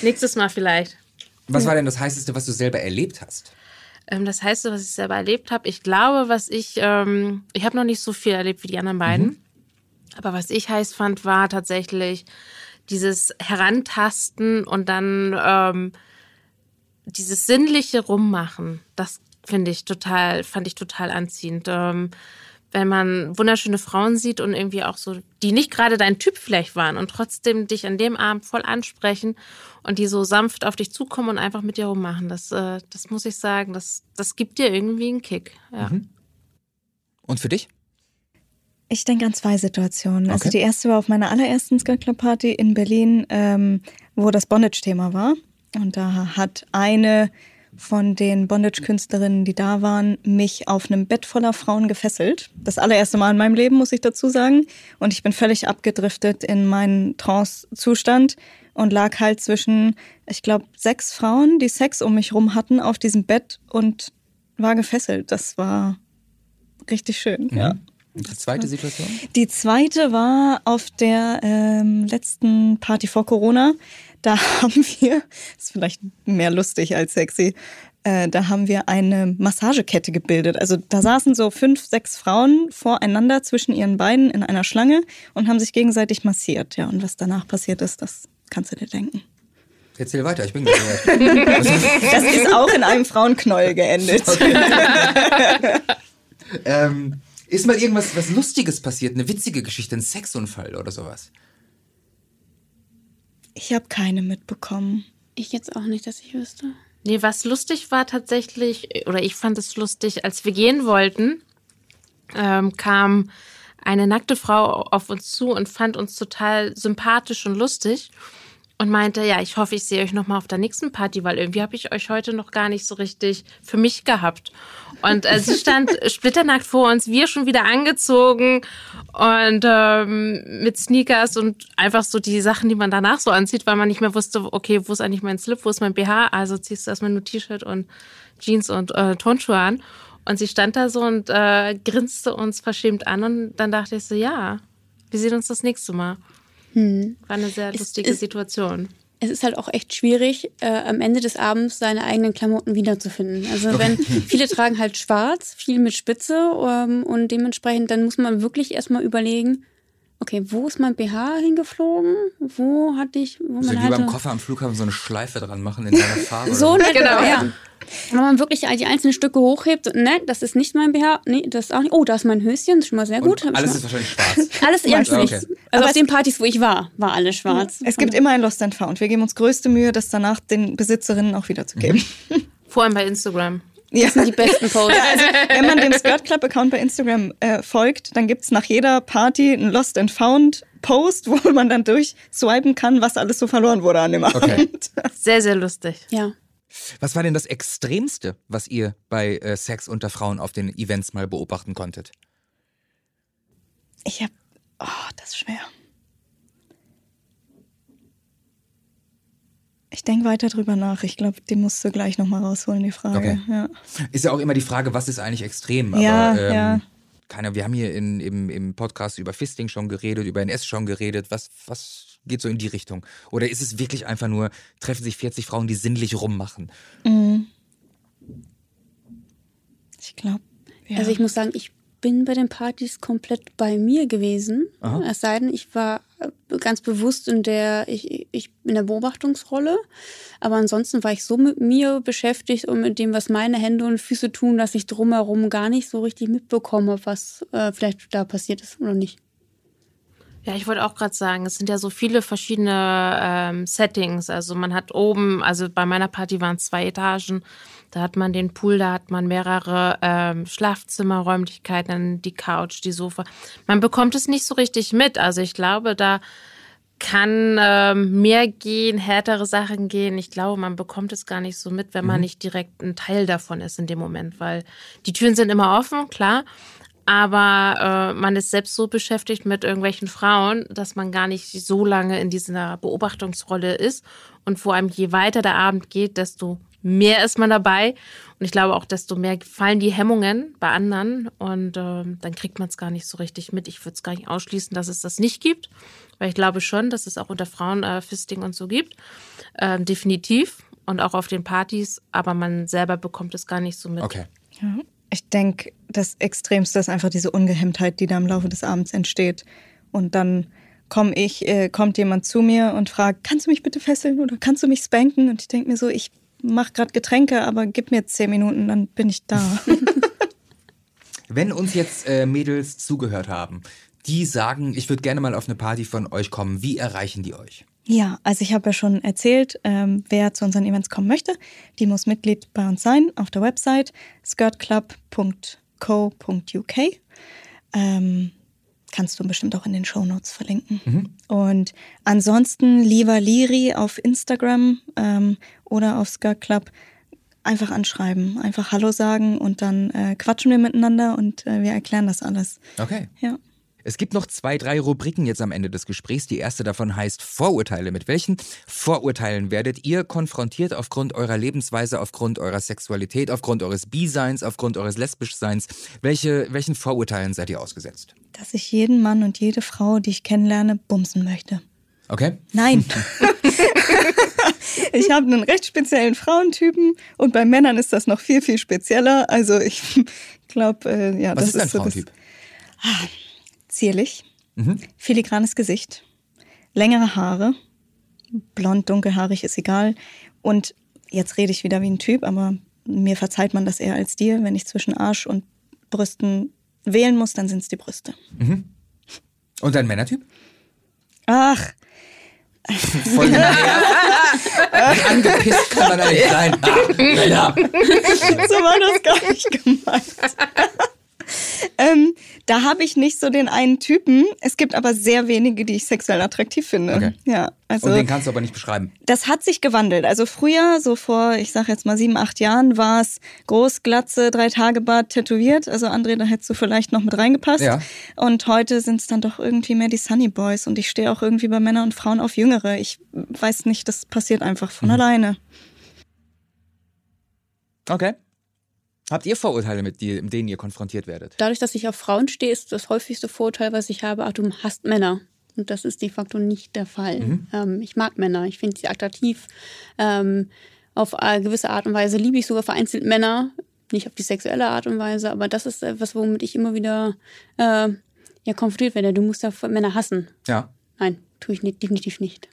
Nächstes Mal vielleicht. Was war denn das heißeste, was du selber erlebt hast? Ähm, das heißt, was ich selber erlebt habe, ich glaube, was ich, ähm, ich habe noch nicht so viel erlebt wie die anderen beiden. Aber was ich heiß fand, war tatsächlich dieses Herantasten und dann ähm, dieses sinnliche Rummachen. Das finde ich total, fand ich total anziehend. Ähm, wenn man wunderschöne Frauen sieht und irgendwie auch so, die nicht gerade dein Typ vielleicht waren und trotzdem dich an dem Abend voll ansprechen und die so sanft auf dich zukommen und einfach mit dir rummachen. Das, äh, das muss ich sagen, das, das gibt dir irgendwie einen Kick. Ja. Und für dich? Ich denke an zwei Situationen. Also Okay. die erste war auf meiner allerersten Skirt Club Party in Berlin, ähm, wo das Bondage-Thema war. Und da hat eine von den Bondage-Künstlerinnen, die da waren, mich auf einem Bett voller Frauen gefesselt. Das allererste Mal in meinem Leben, muss ich dazu sagen. Und ich bin völlig abgedriftet in meinen Trance-Zustand und lag halt zwischen, ich glaube, sechs Frauen, die Sex um mich rum hatten, auf diesem Bett und war gefesselt. Das war richtig schön. Ja. Und die zweite Situation? Die zweite war auf der ähm, letzten Party vor Corona. Da [LAUGHS] haben wir, ist vielleicht mehr lustig als sexy, äh, da haben wir eine Massagekette gebildet. Also da saßen so fünf, sechs Frauen voreinander zwischen ihren Beinen in einer Schlange und haben sich gegenseitig massiert. Ja, und was danach passiert ist, das kannst du dir denken. Erzähl weiter, ich bin gespannt. [LAUGHS] Das ist auch in einem Frauenknäuel geendet. [LAUGHS] ähm, ist mal irgendwas was Lustiges passiert, eine witzige Geschichte, ein Sexunfall oder sowas? Ich habe keine mitbekommen. Ich jetzt auch nicht, dass ich wüsste. Nee, was lustig war tatsächlich, oder ich fand es lustig, als wir gehen wollten, ähm, kam eine nackte Frau auf uns zu und fand uns total sympathisch und lustig und meinte, ja, ich hoffe, ich sehe euch noch mal auf der nächsten Party, weil irgendwie habe ich euch heute noch gar nicht so richtig für mich gehabt. Und äh, sie stand splitternackt vor uns, wir schon wieder angezogen und ähm, mit Sneakers und einfach so die Sachen, die man danach so anzieht, weil man nicht mehr wusste, okay, wo ist eigentlich mein Slip, wo ist mein BH? Also ziehst du erstmal nur T-Shirt und Jeans und äh, Turnschuhe an. Und sie stand da so und äh, grinste uns verschämt an und dann dachte ich so, ja, wir sehen uns das nächste Mal. War eine sehr lustige ist- Situation. Es ist halt auch echt schwierig, äh, am Ende des Abends seine eigenen Klamotten wiederzufinden. Also wenn [LAUGHS] viele tragen halt schwarz, viel mit Spitze ähm, und dementsprechend dann muss man wirklich erstmal überlegen, okay, wo ist mein BH hingeflogen? Wo hatte ich, wo So man wie hatte... beim Koffer am Flughafen so eine Schleife dran machen in deiner [LAUGHS] Farbe. So oder nett, Genau. ja. Wenn man wirklich die einzelnen Stücke hochhebt, ne, das ist nicht mein BH, nee, das ist auch nicht. Oh, da ist mein Höschen, das ist schon mal sehr Und gut. alles ist wahrscheinlich schwarz. [LAUGHS] alles ja, Okay. Also auf den Partys, wo ich war, war alles schwarz. Es gibt immer ein Lost and Found. Wir geben uns größte Mühe, das danach den Besitzerinnen auch wiederzugeben. Vor allem bei Instagram. Ja. Das sind die besten Posts. Wenn man dem Skirt Club Account bei Instagram äh, folgt, dann gibt's nach jeder Party einen Lost and Found Post, wo [LAUGHS] man dann durchswipen kann, was alles so verloren wurde an dem Abend. Okay. Sehr, sehr lustig. Ja. Was war denn das Extremste, was ihr bei äh, Sex unter Frauen auf den Events mal beobachten konntet? Ich hab, oh, das ist schwer. Ich denke weiter drüber nach. Ich glaube, die musst du gleich nochmal rausholen, die Frage. Okay. Ja. Ist ja auch immer die Frage, was ist eigentlich extrem? Aber, Ja, ähm, ja. Keiner, wir haben hier in, im, im Podcast über Fisting schon geredet, über NS schon geredet. Was, was geht so in die Richtung? Oder ist es wirklich einfach nur, treffen sich 40 Frauen, die sinnlich rummachen? Ich glaube. Ja. Also ich muss sagen, ich bin bei den Partys komplett bei mir gewesen. Aha. Es sei denn, ich war äh, ganz bewusst in der, ich, ich in der Beobachtungsrolle. Aber ansonsten war ich so mit mir beschäftigt und mit dem, was meine Hände und Füße tun, dass ich drumherum gar nicht so richtig mitbekomme, was äh, vielleicht da passiert ist oder nicht. Ja, ich wollte auch gerade sagen, es sind ja so viele verschiedene ähm, Settings. Also man hat oben, also bei meiner Party waren es zwei Etagen. Da hat man den Pool, da hat man mehrere ähm, Schlafzimmerräumlichkeiten, die Couch, die Sofa. Man bekommt es nicht so richtig mit. Also ich glaube, da kann ähm, mehr gehen, härtere Sachen gehen. Ich glaube, man bekommt es gar nicht so mit, wenn man nicht direkt ein Teil davon ist in dem Moment, weil die Türen sind immer offen, klar. Aber äh, man ist selbst so beschäftigt mit irgendwelchen Frauen, dass man gar nicht so lange in dieser Beobachtungsrolle ist. Und vor allem, je weiter der Abend geht, desto mehr ist man dabei. Und ich glaube auch, desto mehr fallen die Hemmungen bei anderen. Und äh, dann kriegt man es gar nicht so richtig mit. Ich würde es gar nicht ausschließen, dass es das nicht gibt. Weil ich glaube schon, dass es auch unter Frauen äh, Fisting und so gibt. Äh, definitiv. Und auch auf den Partys. Aber man selber bekommt es gar nicht so mit. Okay. Ja. Ich denke, das Extremste ist einfach diese Ungehemmtheit, die da im Laufe des Abends entsteht. Und dann komm ich, äh, kommt jemand zu mir und fragt, kannst du mich bitte fesseln oder kannst du mich spanken? Und ich denke mir so, ich mache gerade Getränke, aber gib mir zehn Minuten, dann bin ich da. [LAUGHS] Wenn uns jetzt äh, Mädels zugehört haben, die sagen, ich würde gerne mal auf eine Party von euch kommen, wie erreichen die euch? Ja, also ich habe ja schon erzählt, ähm, wer zu unseren Events kommen möchte, die muss Mitglied bei uns sein auf der Website skirtclub.co.uk. Ähm, kannst du bestimmt auch in den Show Notes verlinken. Mhm. Und ansonsten lieber Liri auf Instagram ähm, oder auf Skirt Club einfach anschreiben, einfach Hallo sagen und dann äh, quatschen wir miteinander und äh, wir erklären das alles. Okay. Ja. Es gibt noch zwei, drei Rubriken jetzt am Ende des Gesprächs. Die erste davon heißt Vorurteile. Mit welchen Vorurteilen werdet ihr konfrontiert aufgrund eurer Lebensweise, aufgrund eurer Sexualität, aufgrund eures Bi-Seins, aufgrund eures Lesbischseins? Welche, welchen Vorurteilen seid ihr ausgesetzt? Dass ich jeden Mann und jede Frau, die ich kennenlerne, bumsen möchte. Okay? Nein. [LAUGHS] ich habe einen recht speziellen Frauentypen und bei Männern ist das noch viel, viel spezieller. Also ich [LAUGHS] glaube, äh, ja, Was das ist dein so Frauentyp? Das, zierlich, Mhm. filigranes Gesicht, längere Haare, blond, dunkelhaarig ist egal. Und jetzt rede ich wieder wie ein Typ, aber mir verzeiht man das eher als dir. Wenn ich zwischen Arsch und Brüsten wählen muss, dann sind es die Brüste. Und dein Männertyp? Ach, Voll angepisst kann man eigentlich sein? Ah, Männer. so war das gar nicht gemeint. [LAUGHS] ähm, da habe ich nicht so den einen Typen. Es gibt aber sehr wenige, die ich sexuell attraktiv finde. Okay. Ja, also Und den kannst du aber nicht beschreiben. das hat sich gewandelt. Also früher, so vor, ich sag jetzt mal sieben, acht Jahren, war es groß, Glatze, drei Tage Bart, tätowiert. Also André, da hättest du vielleicht noch mit reingepasst. Ja. Und heute sind es dann doch irgendwie mehr die Sunny Boys. Und ich stehe auch irgendwie bei Männern und Frauen auf Jüngere. Ich weiß nicht, das passiert einfach von alleine. Okay. Habt ihr Vorurteile, mit, denen ihr konfrontiert werdet? Dadurch, dass ich auf Frauen stehe, ist das häufigste Vorurteil, was ich habe, ach, du hast Männer. Und das ist de facto nicht der Fall. Ähm, ich mag Männer, ich finde sie attraktiv. Ähm, auf eine gewisse Art und Weise liebe ich sogar vereinzelt Männer. Nicht auf die sexuelle Art und Weise, aber das ist etwas, womit ich immer wieder äh, ja, konfrontiert werde. Du musst ja Männer hassen. Ja. Nein, tue ich nicht, definitiv nicht.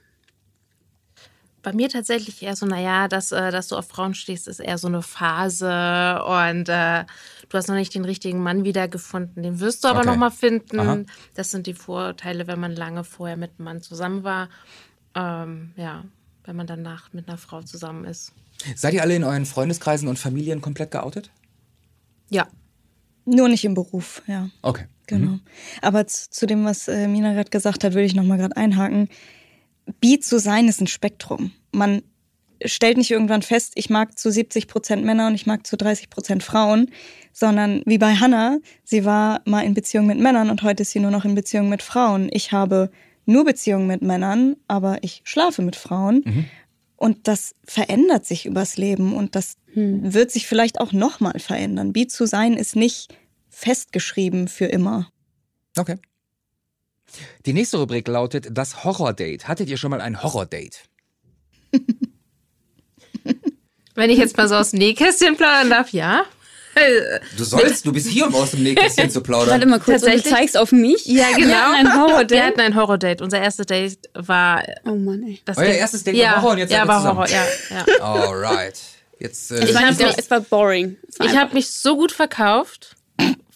Bei mir tatsächlich eher so, naja, dass, äh, dass du auf Frauen stehst, ist eher so eine Phase und äh, du hast noch nicht den richtigen Mann wiedergefunden. Den wirst du aber Okay. noch mal finden. Aha. Das sind die Vorurteile, wenn man lange vorher mit einem Mann zusammen war. Ähm, ja, wenn man danach mit einer Frau zusammen ist. Seid ihr alle in euren Freundeskreisen und Familien komplett geoutet? Ja. Nur nicht im Beruf, ja. Okay. Genau. Aber zu, zu dem, was äh, Mina gerade gesagt hat, will ich nochmal gerade einhaken. Bi zu sein ist ein Spektrum. Man stellt nicht irgendwann fest, ich mag zu 70 Prozent Männer und ich mag zu 30 Prozent Frauen, sondern wie bei Hannah, sie war mal in Beziehung mit Männern und heute ist sie nur noch in Beziehung mit Frauen. Ich habe nur Beziehungen mit Männern, aber ich schlafe mit Frauen. Und das verändert sich übers Leben und das wird sich vielleicht auch nochmal verändern. Bi zu sein ist nicht festgeschrieben für immer. Okay. Die nächste Rubrik lautet das Horror-Date. Hattet ihr schon mal ein Horror-Date? [LAUGHS] Wenn ich jetzt mal so aus dem Nähkästchen plaudern darf, ja. Du sollst, du bist hier, um aus dem Nähkästchen zu plaudern. Warte mal kurz, du zeigst auf mich. Ja, genau. Wir hatten ein Horror-Date. Wir hatten ein Horror-Date. Unser erstes Date war Oh Mann, ey. das Euer erstes Date ja, war Horror und jetzt ja, war zusammen. Horror, ja, ja. Alright. Jetzt, äh, nicht, mich- es war boring. Es war Ich habe mich so gut verkauft.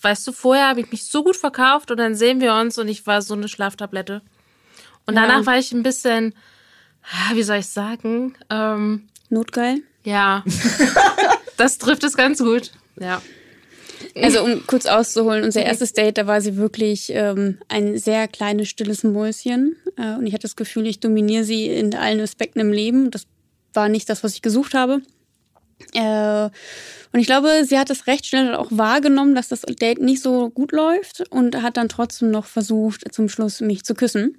Weißt du, vorher habe ich mich so gut verkauft und dann sehen wir uns und ich war so eine Schlaftablette. Und Ja. danach war ich ein bisschen, ah, wie soll ich sagen, ähm, notgeil. ja, [LAUGHS] das trifft es ganz gut. Ja. Also um kurz auszuholen, unser erstes Date, da war sie wirklich ähm, ein sehr kleines, stilles Mäuschen. Äh, und ich hatte das Gefühl, ich dominiere sie in allen Aspekten im Leben. Das war nicht das, was ich gesucht habe. Äh, und ich glaube, sie hat es recht schnell auch wahrgenommen, dass das Date nicht so gut läuft und hat dann trotzdem noch versucht, zum Schluss mich zu küssen.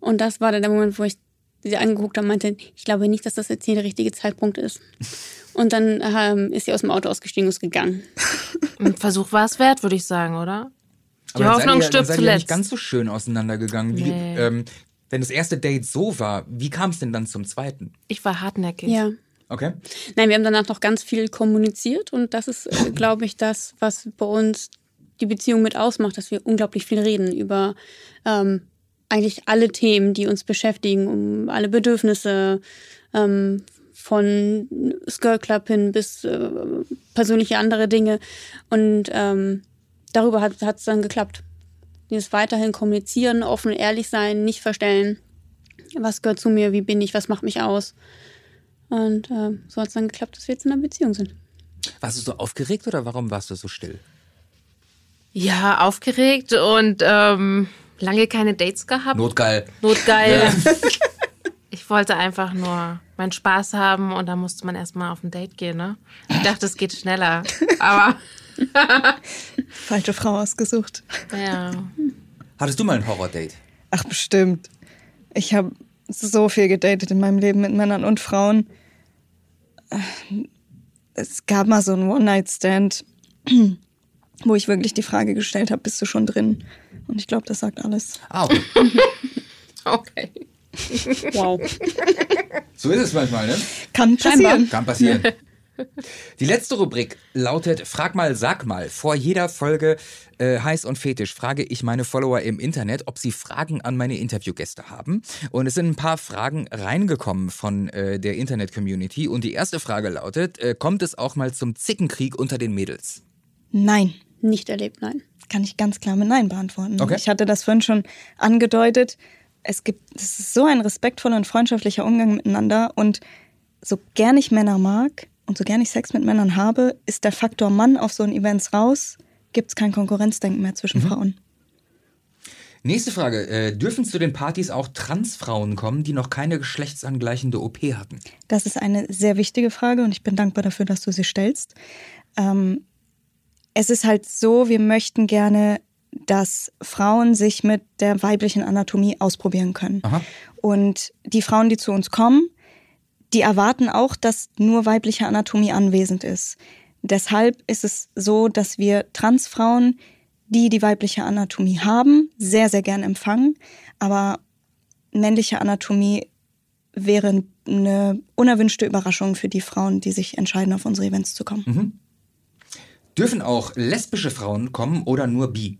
Und das war dann der Moment, wo ich sie angeguckt habe und meinte, ich glaube nicht, dass das jetzt hier der richtige Zeitpunkt ist. Und dann ähm, ist sie aus dem Auto ausgestiegen und ist gegangen. [LAUGHS] Ein Versuch war es wert, würde ich sagen, oder? Die Aber dann Hoffnung seid ihr, stirbt ihr ja nicht zuletzt. ganz so schön auseinandergegangen. Wie, Nee. ähm, wenn das erste Date so war, wie kam es denn dann zum zweiten? Ich war hartnäckig. Ja. Okay. Nein, wir haben danach noch ganz viel kommuniziert und das ist, äh, [LAUGHS] glaube ich, das, was bei uns die Beziehung mit ausmacht, dass wir unglaublich viel reden über ähm, eigentlich alle Themen, die uns beschäftigen, um alle Bedürfnisse, ähm, von Skirt Club hin bis äh, persönliche andere Dinge. Und ähm, darüber hat es dann geklappt. Dieses weiterhin kommunizieren, offen, ehrlich sein, nicht verstellen. Was gehört zu mir? Wie bin ich? Was macht mich aus? Und äh, so hat es dann geklappt, dass wir jetzt in einer Beziehung sind. Warst du so aufgeregt oder warum warst du so still? Ja, aufgeregt und ähm, lange keine Dates gehabt. Notgeil. Notgeil. [LAUGHS] Ich wollte einfach nur meinen Spaß haben und da musste man erstmal auf ein Date gehen, ne? Ich dachte, es geht schneller. Aber [LAUGHS] Falsche Frau ausgesucht. ja. Hattest du mal ein Horror-Date? Ach, bestimmt. Ich habe so viel gedatet in meinem Leben mit Männern und Frauen. Es gab mal so einen One-Night-Stand, wo ich wirklich die Frage gestellt habe, bist du schon drin? Und ich glaube, das sagt alles. Ah, [LAUGHS] okay. Wow. So ist es manchmal, ne? Kann Scheinbar. passieren. Kann passieren. [LAUGHS] Die letzte Rubrik lautet Frag mal, sag mal. Vor jeder Folge äh, Heiß und Fetisch frage ich meine Follower im Internet, ob sie Fragen an meine Interviewgäste haben. Und es sind ein paar Fragen reingekommen von äh, der Internet-Community. Und die erste Frage lautet, äh, kommt es auch mal zum Zickenkrieg unter den Mädels? Nein. Nicht erlebt, nein. Kann ich ganz klar mit Nein beantworten. Okay. Ich hatte das vorhin schon angedeutet. Es gibt, es ist so ein respektvoller und freundschaftlicher Umgang miteinander. Und so gern ich Männer mag und so gern ich Sex mit Männern habe, ist der Faktor Mann auf so einen Events raus, gibt es kein Konkurrenzdenken mehr zwischen Frauen. Nächste Frage. Äh, dürfen zu den Partys auch Transfrauen kommen, die noch keine geschlechtsangleichende OP hatten? Das ist eine sehr wichtige Frage und ich bin dankbar dafür, dass du sie stellst. Ähm, es ist halt so, wir möchten gerne, dass Frauen sich mit der weiblichen Anatomie ausprobieren können. Aha. Und die Frauen, die zu uns kommen, die erwarten auch, dass nur weibliche Anatomie anwesend ist. Deshalb ist es so, dass wir Transfrauen, die die weibliche Anatomie haben, sehr, sehr gern empfangen. Aber männliche Anatomie wäre eine unerwünschte Überraschung für die Frauen, die sich entscheiden, auf unsere Events zu kommen. Dürfen auch lesbische Frauen kommen oder nur bi?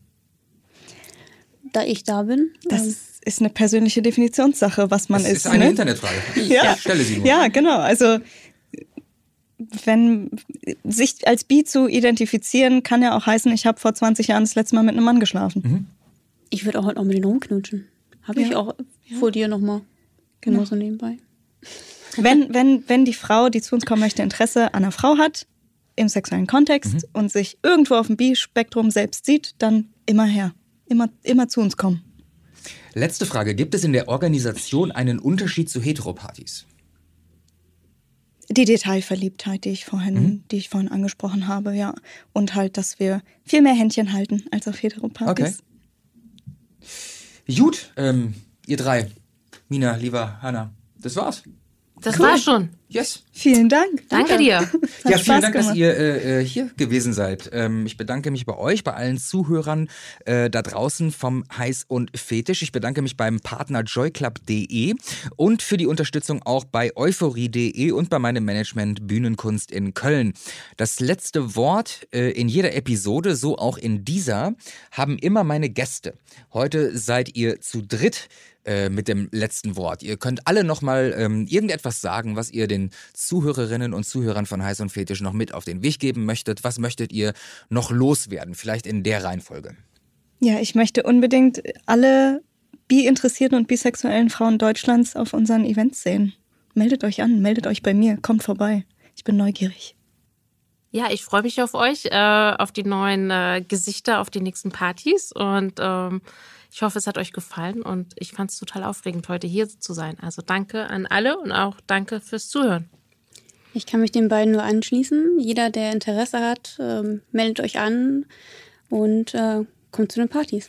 Da ich da bin. Das ähm, ist eine persönliche Definitionssache, was man Das ist. ist eine ne? Internetfrage. [LAUGHS] Ja. Stelle sie nur. Ja, genau. Also wenn sich als bi zu identifizieren, kann ja auch heißen, ich habe vor 20 Jahren das letzte Mal mit einem Mann geschlafen. ich würde auch heute noch mit denen rumknutschen. Habe ich Ja. auch vor dir nochmal. Genau. Genau so nebenbei. Wenn, wenn, wenn die Frau, die zu uns kommen möchte, Interesse an einer Frau hat, im sexuellen Kontext und sich irgendwo auf dem Bi-Spektrum selbst sieht, dann immer her. Immer, immer zu uns kommen. Letzte Frage. Gibt es in der Organisation einen Unterschied zu Heteropartys? Die Detailverliebtheit, die ich vorhin, die ich vorhin angesprochen habe, ja. Und halt, dass wir viel mehr Händchen halten als auf Heteropartys. Okay. Gut, ähm, ihr drei. Mina, lieber Hanna. Das war's. Das war schon. Yes. Vielen Dank. Danke dir. [LAUGHS] Hat ja, vielen Spaß Dank, dass gemacht. ihr äh, äh, hier gewesen seid. Ähm, ich bedanke mich bei euch, bei allen Zuhörern äh, da draußen vom Heiß und Fetisch. Ich bedanke mich beim Partner joyclub.de und für die Unterstützung auch bei euphorie.de und bei meinem Management Bühnenkunst in Köln. Das letzte Wort äh, in jeder Episode, so auch in dieser, haben immer meine Gäste. Heute seid ihr zu dritt äh, mit dem letzten Wort. Ihr könnt alle nochmal ähm, irgendetwas sagen, was ihr den Zuhörerinnen und Zuhörern von Heiß und Fetisch noch mit auf den Weg geben möchtet. Was möchtet ihr noch loswerden? Vielleicht in der Reihenfolge. Ja, ich möchte unbedingt alle bi-interessierten und bisexuellen Frauen Deutschlands auf unseren Events sehen. Meldet euch an, meldet euch bei mir, kommt vorbei. Ich bin neugierig. Ja, ich freue mich auf euch, äh, auf die neuen äh, Gesichter, auf die nächsten Partys und ähm, ich hoffe, es hat euch gefallen und ich fand es total aufregend, heute hier zu sein. Also danke an alle und auch danke fürs Zuhören. Ich kann mich den beiden nur anschließen. Jeder, der Interesse hat, ähm, meldet euch an und äh, kommt zu den Partys.